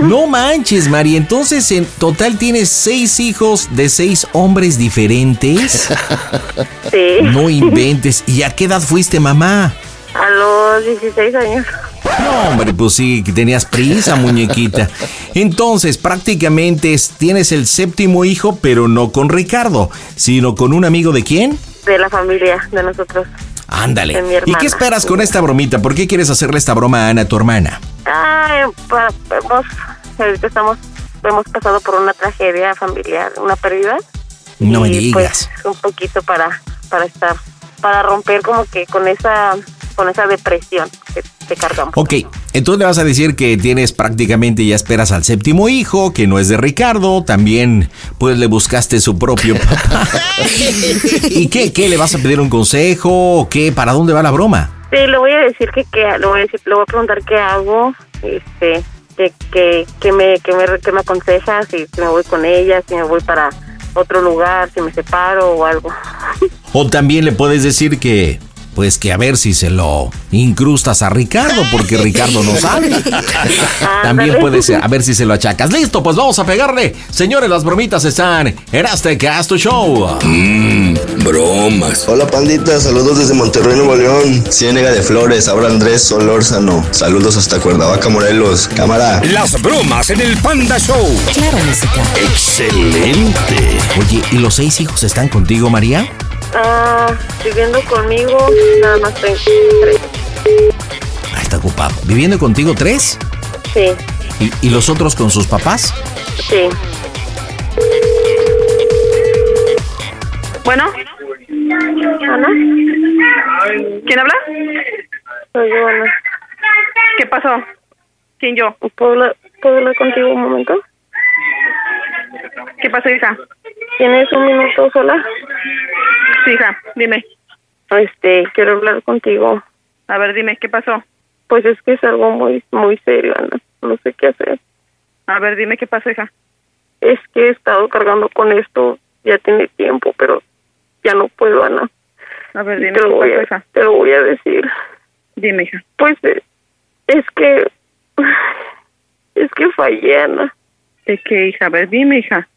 No manches, María. Entonces, en total tienes seis hijos de seis hombres diferentes. Sí. No inventes. ¿Y a qué edad fuiste mamá? A los 16 años. No, hombre, pues sí, tenías prisa, muñequita. Entonces, prácticamente es- tienes el séptimo hijo, pero no con Ricardo, sino con un amigo de quién? De la familia, de nosotros. Ándale. De mi ¿Y qué esperas con esta bromita? ¿Por qué quieres hacerle esta broma a Ana, tu hermana? Ay, hemos, ahorita estamos, hemos pasado por una tragedia familiar, una pérdida. No me y digas. pues un poquito para, para estar, para romper como que con esa con esa depresión que, que cargamos. Ok, entonces le vas a decir que tienes prácticamente ya esperas al séptimo hijo, que no es de Ricardo, también pues le buscaste su propio papá. (laughs) ¿Y qué, qué? ¿Le vas a pedir un consejo o qué? ¿Para dónde va la broma? Sí, le voy a decir que, qué, le voy a decir, le voy a preguntar qué hago, este, que, que, que me, que me, que me aconseja, si, si me voy con ella, si me voy para otro lugar, si me separo o algo. O también le puedes decir que, pues que a ver si se lo incrustas a Ricardo, porque Ricardo no sabe. (laughs) También puede ser, a ver si se lo achacas. Listo, pues vamos a pegarle. Señores, las bromitas están en este Casto Show. Mmm, bromas. Hola pandita, saludos desde Monterrey, Nuevo León. Ciénega de Flores, ahora Andrés Solórzano. Saludos hasta Cuernavaca, Morelos. Cámara. Las bromas en el Panda Show. Claro, música. Excelente. Oye, ¿y los seis hijos están contigo, María? Ah, viviendo conmigo, nada más tengo tres. Ah, está ocupado. ¿Viviendo contigo tres? Sí, ¿Y, y los otros con sus papás? sí. Bueno. ¿Ana? ¿Quién habla? Soy yo, Ana. ¿Qué pasó? ¿Quién yo? ¿Puedo hablar, ¿Puedo hablar contigo un momento? ¿Qué pasó, hija? ¿Tienes un minuto sola? Sí, hija, dime. Este, quiero hablar contigo. A ver, dime, ¿qué pasó? Pues es que es algo muy, muy serio, Ana. No sé qué hacer. A ver, dime, ¿qué pasó, hija? Es que he estado cargando con esto ya tiene tiempo, pero ya no puedo, Ana. A ver, dime, te lo ¿qué voy pasó, a, hija? te lo voy a decir. Dime, hija. Pues eh, es que (sighs) es que fallé, Ana. ¿De qué, hija? A ver, dime, hija.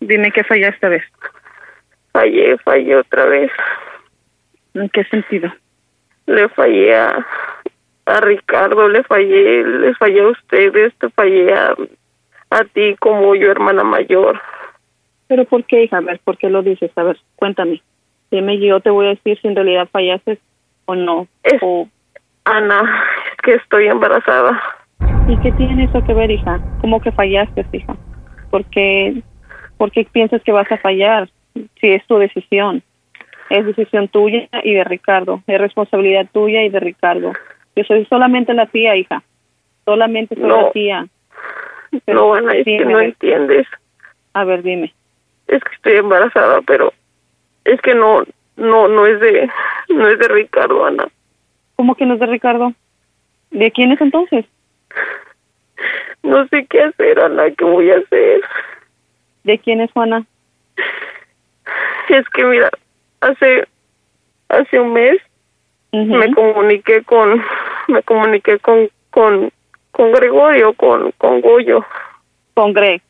Dime qué fallaste esta vez. Fallé, fallé otra vez. ¿En qué sentido? Le fallé a, a Ricardo, le fallé, les fallé a ustedes, te fallé a, a ti como yo hermana mayor. ¿Pero por qué, hija? A ver, ¿por qué lo dices? A ver, cuéntame. Dime, yo te voy a decir si en realidad fallaste o no. o... Ana, es que estoy embarazada. ¿Y qué tiene eso que ver, hija? ¿Cómo que fallaste, hija? ¿Por qué, ¿Por qué piensas que vas a fallar? Si es tu decisión. Es decisión tuya y de Ricardo. Es responsabilidad tuya y de Ricardo. Yo soy solamente la tía, hija. Solamente soy No. la tía. No, Ana, es que no entiendes. A ver, dime. Es que estoy embarazada, pero es que no, no, no es de, no es de Ricardo, Ana. ¿Cómo que no es de Ricardo? ¿De quién es entonces? No sé qué hacer, Ana, ¿qué voy a hacer? ¿De quién es Juana? Es que mira, hace, hace un mes me comuniqué con, me comuniqué con, con, con Gregorio, con, con Goyo. ¿Con Greg?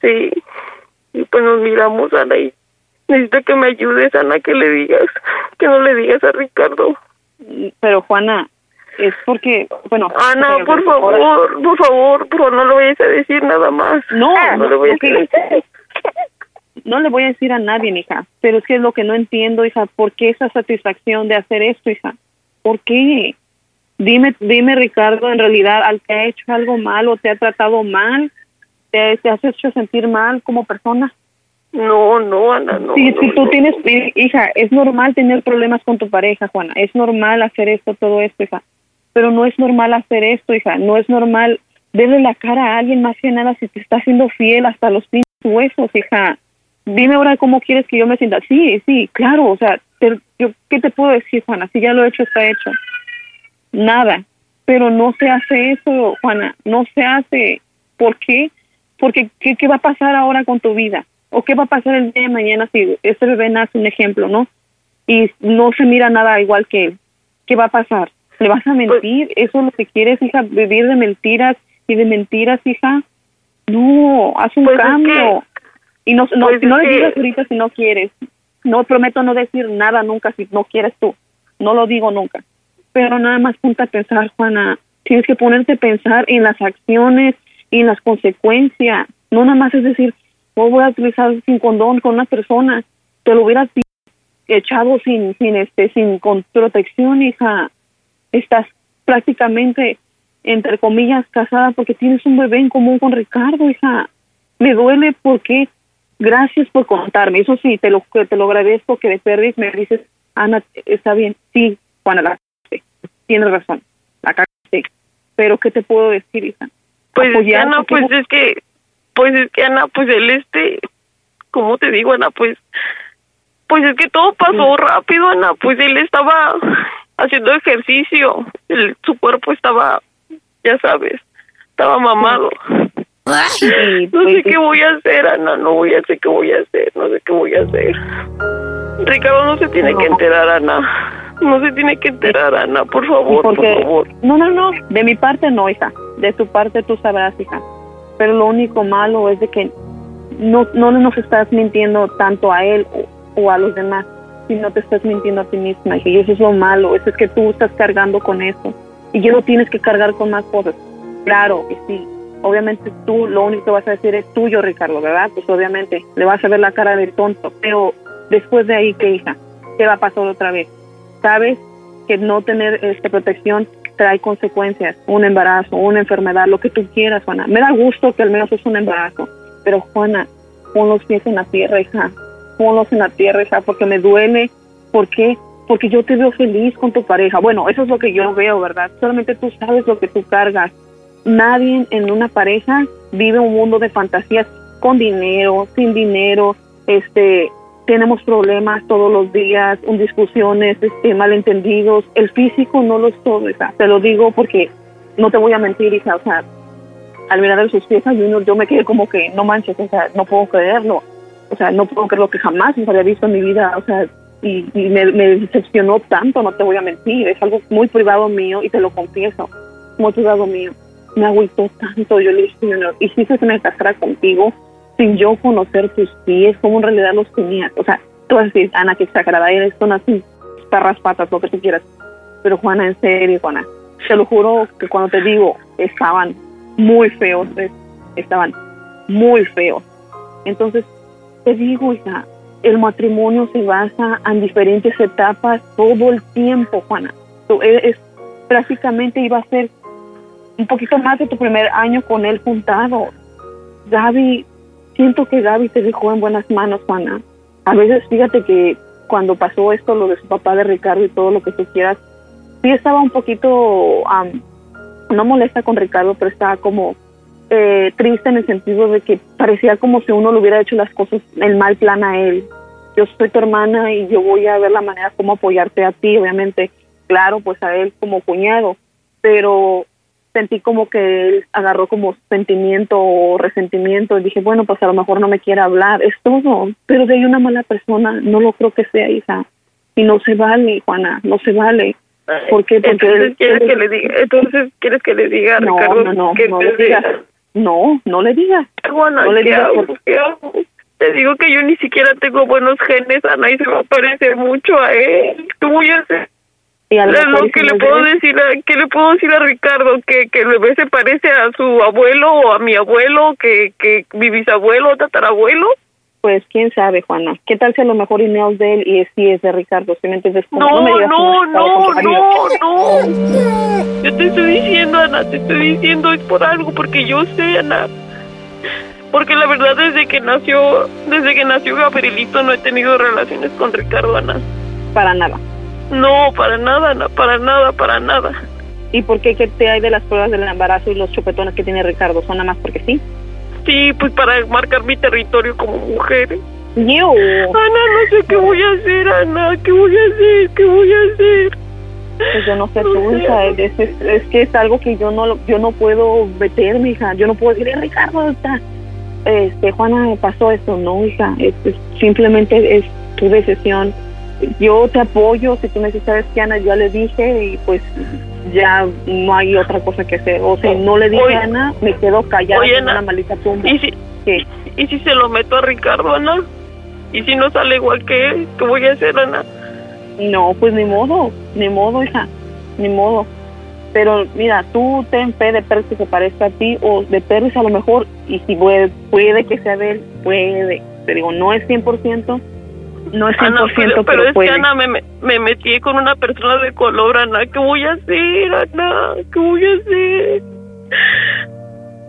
Sí, y pues nos miramos, Ana, y necesito que me ayudes, Ana, que le digas, que no le digas a Ricardo. Pero Juana, es porque, bueno... Ana, pero- por favor, por favor, por favor, no le vayas a decir nada más. No, no le voy a decir. No le voy a decir a nadie, hija, pero es que es lo que no entiendo, hija, ¿por qué esa satisfacción de hacer esto, hija? ¿Por qué? Dime, dime, Ricardo, en realidad, al te ha hecho algo malo, te ha tratado mal, te, te has hecho sentir mal como persona. No, no, Ana, no. Si, no, si tú no. tienes, eh, hija, es normal tener problemas con tu pareja, Juana, es normal hacer esto, todo esto, hija, pero no es normal hacer esto, hija, no es normal verle la cara a alguien más que nada si te está siendo fiel hasta los pinches huesos, hija. Dime ahora cómo quieres que yo me sienta. Sí, sí, claro, o sea, te- yo, ¿qué te puedo decir, Juana? Si ya lo he hecho, está hecho. Nada, pero no se hace eso, Juana, no se hace. ¿Por qué? Porque ¿qué, qué va a pasar ahora con tu vida? ¿O qué va a pasar el día de mañana si este bebé nace un ejemplo, no? Y no se mira nada igual que él. ¿Qué va a pasar? ¿Le vas a mentir? ¿Eso es lo que quieres, hija? ¿Vivir de mentiras y de mentiras, hija? No, haz un Pues es cambio. Y no, no, pues no le que- digas ahorita si no quieres. No prometo no decir nada nunca si no quieres tú. No lo digo nunca. Pero nada más ponte a pensar, Juana. Tienes que ponerte a pensar en las acciones y en las consecuencias. No nada más es decir, no voy a utilizar sin condón con una persona. Te lo hubieras echado sin, sin este, sin con protección, hija. Estás prácticamente, entre comillas, casada porque tienes un bebé en común con Ricardo, hija. Me duele porque gracias por contarme. Eso sí, te lo, te lo agradezco que de Perris me dices, Ana, está bien. Sí, Juana, la tienes razón, la cagaste. Pero ¿qué te puedo decir, hija? Pues Apoyarte, Ana, pues ¿qué- es que, pues es que Ana, pues él este, ¿cómo te digo, Ana? Pues, pues es que todo pasó rápido, Ana. Pues él estaba haciendo ejercicio, el- su cuerpo estaba, ya sabes, estaba mamado. No sé qué voy a hacer, Ana, no voy a sé qué voy a hacer, no sé qué voy a hacer. Ricardo no se tiene que enterar, Ana. No se tiene que enterar, Ana, por favor, porque, por favor. No, no, no, de mi parte no, hija. De tu parte tú sabrás, hija. Pero lo único malo es de que no, no nos estás mintiendo tanto a él o, o a los demás, sino te estás mintiendo a ti misma. Y eso es lo malo, eso es que tú estás cargando con eso. Y ya no tienes que cargar con más cosas. Claro que sí. Obviamente tú lo único que vas a decir es tuyo, Ricardo, ¿verdad? Pues obviamente le vas a ver la cara de tonto. Pero después de ahí, ¿qué hija? ¿Qué va a pasar otra vez? sabes que no tener esta protección trae consecuencias, un embarazo, una enfermedad, lo que tú quieras, Juana. Me da gusto que al menos es un embarazo, pero Juana, pon los pies en la tierra, hija, ponlos en la tierra, hija, porque me duele. ¿Por qué? Porque yo te veo feliz con tu pareja. Bueno, eso es lo que yo veo, ¿verdad? Solamente tú sabes lo que tú cargas. Nadie en una pareja vive un mundo de fantasías con dinero, sin dinero, este, tenemos problemas todos los días, discusiones, este, malentendidos. El físico no lo es todo. Te lo digo porque no te voy a mentir, hija. O sea, al mirar sus Junior, yo me quedé como que, no manches, o sea, no puedo creerlo. O sea, no puedo creer lo que jamás me había visto en mi vida. O sea, y, y me, me decepcionó tanto, no te voy a mentir. Es algo muy privado mío y te lo confieso. Muy privado mío. Me agüitó tanto. Yo le dije, Junior, hiciste que me casara contigo sin yo conocer tus pies, cómo en realidad los tenías. O sea, tú vas a decir, Ana, que exagerada eres, son así, perras patas, lo que tú quieras. Pero Juana, en serio, Juana, te lo juro que cuando te digo, estaban muy feos, eh, estaban muy feos. Entonces, te digo, hija, el matrimonio se basa en diferentes etapas todo el tiempo, Juana. Es, es- prácticamente iba a ser un poquito más de tu primer año con él juntado. Gaby, siento que Gaby te dejó en buenas manos, Juana. A veces, fíjate que cuando pasó esto, lo de su papá de Ricardo y todo lo que tú quieras, sí estaba un poquito, am, no molesta con Ricardo, pero estaba como eh, triste en el sentido de que parecía como si uno le hubiera hecho las cosas, el mal plan a él. Yo soy tu hermana y yo voy a ver la manera como apoyarte a ti, obviamente, claro, pues a él como cuñado, pero sentí como que él agarró como sentimiento o resentimiento y dije, bueno, pues a lo mejor no me quiere hablar, es todo, pero de ahí una mala persona, no lo creo que sea, hija, y no se vale, Juana, no se vale. ¿Por qué? Porque Entonces, ¿quieres que le diga? Entonces, ¿quieres que le diga No, Ricardo no, no, que no te le digas. diga? No, no le digas. Juana, No le ¿qué digas. Te digo que yo ni siquiera tengo buenos genes, Ana, y se va a parecer mucho a él. ¿Qué voy a hacer? Y a lo Es mejor lo y que si le no puedo decir a, ¿qué le puedo decir a Ricardo? Que, que el bebé se parece a su abuelo o a mi abuelo, que, que mi bisabuelo o tatarabuelo. Pues quién sabe, Juana. ¿Qué tal si a lo mejor no es de él y es, sí es de Ricardo? ¿Sí me entiendes? Como, No, me digas que no, no, marido. no, no. Yo te estoy diciendo, Ana, te estoy diciendo es por algo, porque yo sé, Ana. Porque la verdad desde que nació, desde que nació Gabrielito no he tenido relaciones con Ricardo, Ana. Para nada. No, para nada, para nada, para nada. ¿Y por qué? ¿Qué te hay de las pruebas del embarazo y los chupetones que tiene Ricardo? ¿Son nada más porque sí? Sí, pues para marcar mi territorio como mujer. Yo. Ana, no sé qué voy a hacer, Ana, qué voy a hacer, qué voy a hacer. Pues yo no sé tú, hija, es, es- es que es algo que yo no yo no puedo meterme, hija. Yo no puedo decirle, Ricardo, está, este, Juana, pasó esto. No, hija, es, es- simplemente es tu decisión. Yo te apoyo, si tú me dices, sabes que Ana, ya le dije y pues ya no hay otra cosa que hacer. O sea, no le dije Oye. a Ana, me quedo callada Oye, en Ana, una maldita tumba. ¿Y si, ¿Qué? ¿Y si se lo meto a Ricardo, Ana? ¿Y si no sale igual que él? ¿Qué voy a hacer, Ana? No, pues ni modo, ni modo, hija, ni modo. Pero mira, tú ten fe de Pérez que se parezca a ti o de Pérez a lo mejor, y si puede, puede que sea de él, puede. Te digo, no es 100%, no es 100%, Ana, pero, pero, pero es puede. que, Ana, me, me, me metí con una persona de color, Ana. ¿Qué voy a hacer, Ana? ¿Qué voy a hacer?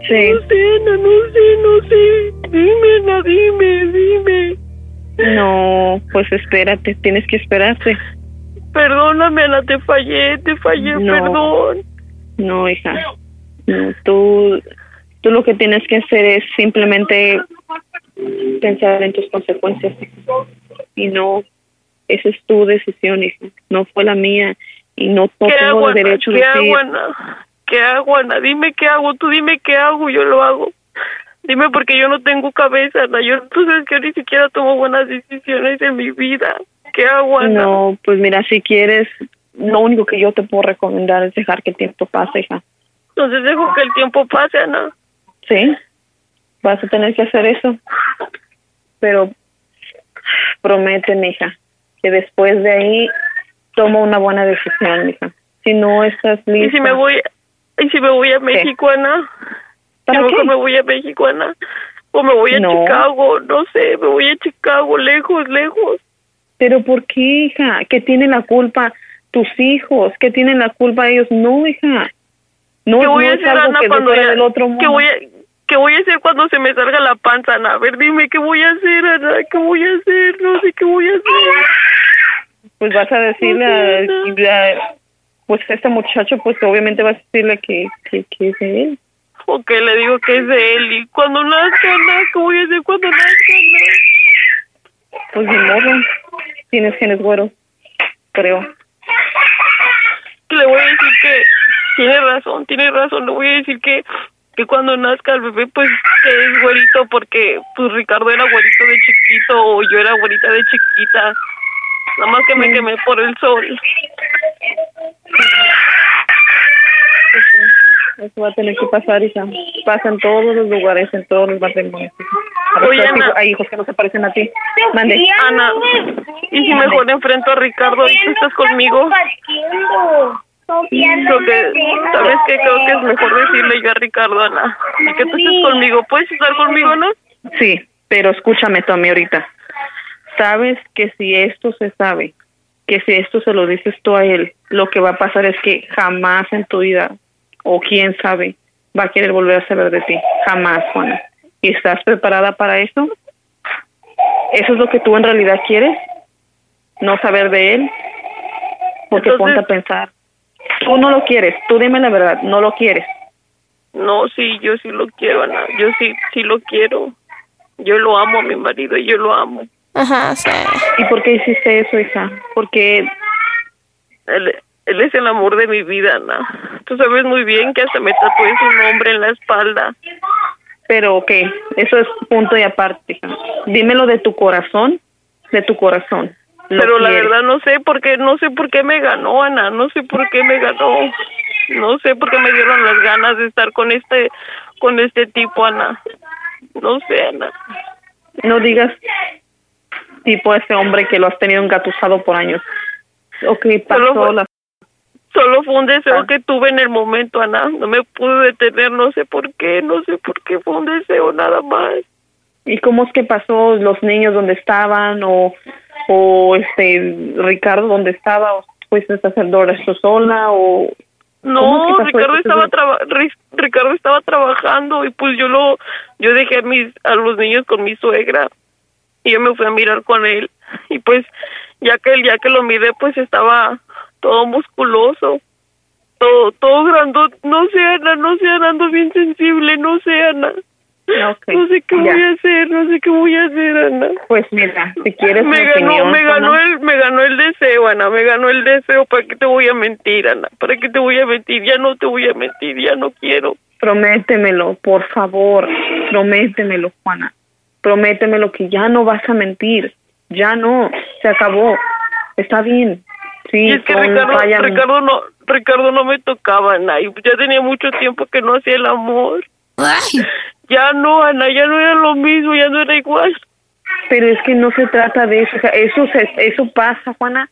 Sí. No sé, Ana, no sé, no sé. Dime, Ana, dime, dime. No, pues espérate, tienes que esperarte. Perdóname, Ana, te fallé, te fallé, No. perdón. No, hija. No, tú, tú lo que tienes que hacer es simplemente pensar en tus consecuencias. Y no, esa es tu decisión, hija. No fue la mía. Y no, no ¿Qué tengo hago, el derecho de ¿Qué decir. hago, Ana? ¿Qué hago, Ana? Dime qué hago, tú dime qué hago, yo lo hago. Dime porque yo no tengo cabeza, Ana. Yo, tú sabes que yo ni siquiera tomo buenas decisiones en mi vida. ¿Qué hago, Ana? No, pues mira, si quieres, lo único que yo te puedo recomendar es dejar que el tiempo pase, hija. Entonces dejo que el tiempo pase, Ana. Sí, vas a tener que hacer eso. Pero prométeme, hija, que después de ahí toma una buena decisión, hija. Si no estás lista. ¿Y si me voy, y si me voy a México, Ana? ¿Para ¿Y luego qué? me voy a México, Ana? O me voy a No. Chicago, no sé, me voy a Chicago, lejos, lejos. Pero ¿por qué, hija? ¿Qué tienen la culpa tus hijos? ¿Qué tienen la culpa ellos? No, hija. No, ¿Qué voy no a hacer, Ana, cuando ya, del otro mundo. ¿qué voy a, qué voy a hacer cuando se me salga la panza, Ana? A ver, dime, ¿qué voy a hacer, Ana? ¿Qué voy a hacer? No sé qué voy a hacer. Pues vas a decirle a, a- pues a este muchacho, pues obviamente vas a decirle que, que, que es de él. O que le digo que es de él y cuando nazca, Ana, ¿qué voy a hacer cuando nazca, Ana? Pues ni modo. Tienes genes güeros, creo. Le voy a decir que tiene razón, tiene razón. Le voy a decir que que cuando nazca el bebé, pues que es güerito porque pues Ricardo era güerito de chiquito o yo era güerita de chiquita. Nada más que me quemé por el sol. Eso va a tener que pasar, hija. Pasa en todos los lugares, en todos los matrimonios. Oye, Ana. hay hijos que no se parecen a ti. Mande. Ana, ¿y si mejor enfrento a Ricardo y tú estás conmigo? Creo que, ¿sabes qué? Creo que es mejor decirle yo a Ricardo, Ana. Y que tú estés conmigo. ¿Puedes estar conmigo, Ana? Sí, pero escúchame mí ahorita. Sabes que si esto se sabe, que si esto se lo dices tú a él, lo que va a pasar es que jamás en tu vida, o quién sabe, va a querer volver a saber de ti. Jamás, Juana. ¿Y estás preparada para eso? ¿Eso es lo que tú en realidad quieres? ¿No saber de él? Porque Entonces- ponte a pensar. Tú no lo quieres, tú dime la verdad, no lo quieres. No, sí, yo sí lo quiero, Ana. Yo sí, sí lo quiero. Yo lo amo a mi marido y yo lo amo. Ajá, sí. ¿Y por qué hiciste eso, hija? Porque Él, él es el amor de mi vida, Ana. Tú sabes muy bien que hasta me tatué su nombre en la espalda. Pero ok, eso es punto y aparte. hija. Dímelo de tu corazón, de tu corazón. Lo Pero la verdad no sé por qué, no sé por qué me ganó, Ana. No sé por qué me ganó. No sé por qué me dieron las ganas de estar con este, con este tipo, Ana. No sé, Ana. No digas tipo ese hombre que lo has tenido engatusado por años. Ok, pasó Solo la... Solo fue un deseo que tuve en el momento, Ana. No me pude detener, no sé por qué, no sé por qué. Fue un deseo nada más. ¿Y cómo es que pasó los niños donde estaban o, o este Ricardo donde estaba o fuiste a hacer esto sola o ¿Cómo No, es que pasó Ricardo estaba traba- Ricardo estaba trabajando y pues yo lo yo dejé a mis a los niños con mi suegra y yo me fui a mirar con él. Y pues ya que el día que lo miré pues estaba todo musculoso todo todo grandote no sé Ana no sé Ana ando bien sensible no sé Ana no sé qué ya. voy a hacer no sé qué voy a hacer Ana Pues mira, si quieres me mi ganó opinión, me ganó el me ganó el deseo Ana me ganó el deseo para qué te voy a mentir Ana para qué te voy a mentir ya no te voy a mentir ya no quiero Prométemelo, por favor, prométemelo, Juana. Prométemelo que ya no vas a mentir. Ya no, se acabó. Está bien. Sí, y es que Ricardo Ricardo no Ricardo no me tocaba Ana y ya tenía mucho tiempo que no hacía el amor ya no Ana ya no era lo mismo ya no era igual Pero es que no se trata de eso. o sea, eso, se, eso pasa, Juana,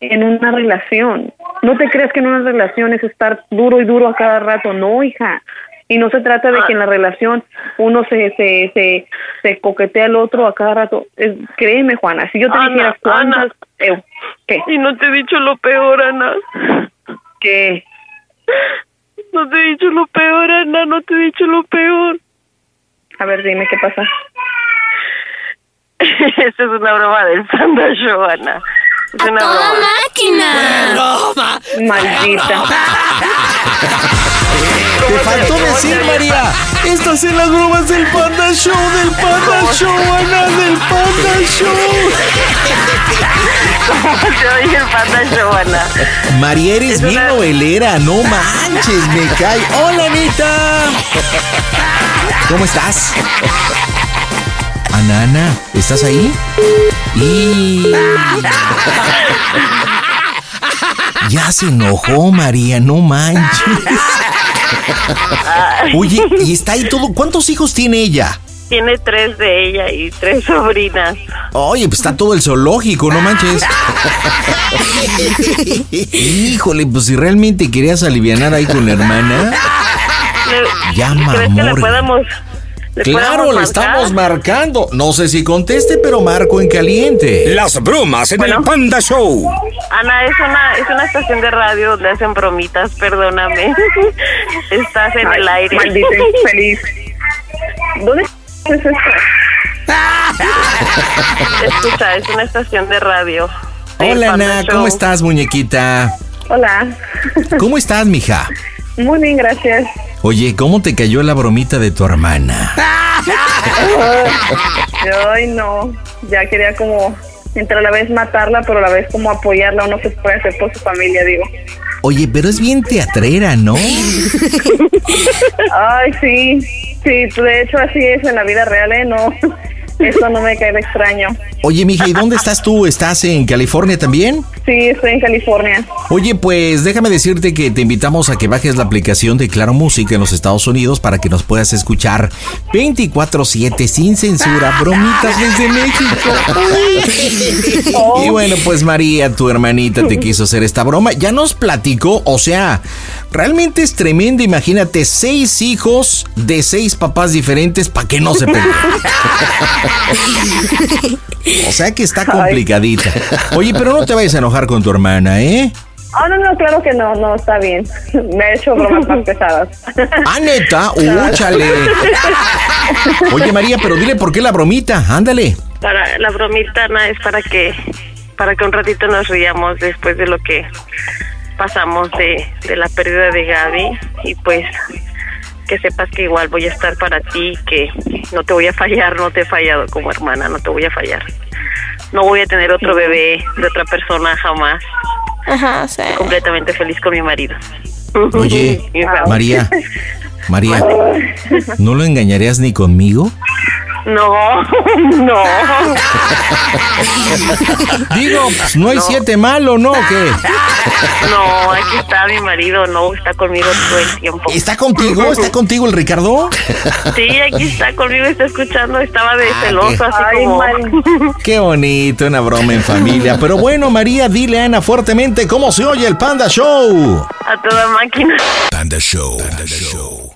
en una relación. No te creas que en una relación es estar duro y duro a cada rato. No, hija. Y no se trata de que en la relación uno se, se, se, se coquetea al otro a cada rato. Es- créeme, Juana, si yo te Ana, dijera cuántas... Ana. Eh, ¿Qué? y no te he dicho lo peor Ana ¿Qué? no te he dicho lo peor Ana no te he dicho lo peor A ver, dime qué pasa. (laughs) Esta es una broma del Panda Show, Ana. Es una broma. máquina! broma! Maldita. Te faltó decir, María. Estas son las bromas del Panda Show, del Panda Show, Ana, del Panda Show. Yo dije el Panda Show, Ana. María, eres bien novelera, no manches, me cae. Hola, Anita. ¿Cómo estás? Anana, ¿estás ahí? Y... Ya se enojó, María, no manches. Oye, y está ahí todo. ¿Cuántos hijos tiene ella? Tiene tres de ella y tres sobrinas. Oye, pues está todo el zoológico, no manches. (laughs) Híjole, pues si realmente querías alivianar ahí con la hermana. Llama, ¿Crees que le podamos... le Claro, le estamos marcando. No sé si conteste, pero marco en caliente. Las bromas en el Panda Show. Ana, es una, es una estación de radio donde hacen bromitas, perdóname. (laughs) Estás en el aire. Maldita (laughs) infeliz. ¿Dónde es esto? (laughs) Escucha, es una estación de radio. Hola, Panda Ana, Show. ¿cómo estás, muñequita? Hola. ¿Cómo estás, mija? Muy bien, gracias. Oye, ¿cómo te cayó la bromita de tu hermana? Ay, no. Ya quería como entre a la vez matarla, pero a la vez como apoyarla. Uno que puede hacer por su familia, digo. Oye, pero es bien teatrera, ¿no? Ay, sí. Sí, de hecho así es en la vida real, ¿eh? No. Eso no me cae de extraño. Oye, mija, ¿y dónde estás tú? ¿Estás en California también? Sí, estoy en California. Oye, pues déjame decirte que te invitamos a que bajes la aplicación de Claro Música en los Estados Unidos para que nos puedas escuchar 24/7 sin censura, bromitas desde México. Y bueno, pues María, tu hermanita, te quiso hacer esta broma. Ya nos platicó, o sea, realmente es tremendo. Imagínate, seis hijos de seis papás diferentes para que no se peleen. (laughs) O sea que está complicadita. Oye, pero no te vayas a enojar con tu hermana, ¿eh? Ah, no, no, claro que no, no, está bien. (laughs) Me ha hecho bromas más pesadas. Ah, neta, (laughs) úchale. (laughs) Oye, María, pero dile por qué la bromita, ándale. Para la bromita, Ana, es para que para que un ratito nos riamos después de lo que pasamos de, de la pérdida de Gaby y pues que sepas que igual voy a estar para ti, que no te voy a fallar, no te he fallado como hermana, no te voy a fallar. No voy a tener otro bebé de otra persona jamás. Ajá, sí. Completamente feliz con mi marido. Oye. (laughs) María, María, ¿no lo engañarías ni conmigo? No, (laughs) no. Digo, pues no hay siete malo, ¿no? ¿O qué? No, aquí está mi marido, no, está conmigo todo el tiempo. ¿Está contigo? ¿Está contigo el Ricardo? Sí, aquí está conmigo, está escuchando, estaba de Ah, celoso, así Ay, como... (laughs) Qué bonito, una broma en familia. Pero bueno, María, dile a Ana fuertemente cómo se oye el Panda Show. A toda máquina. Panda Show. Panda Show.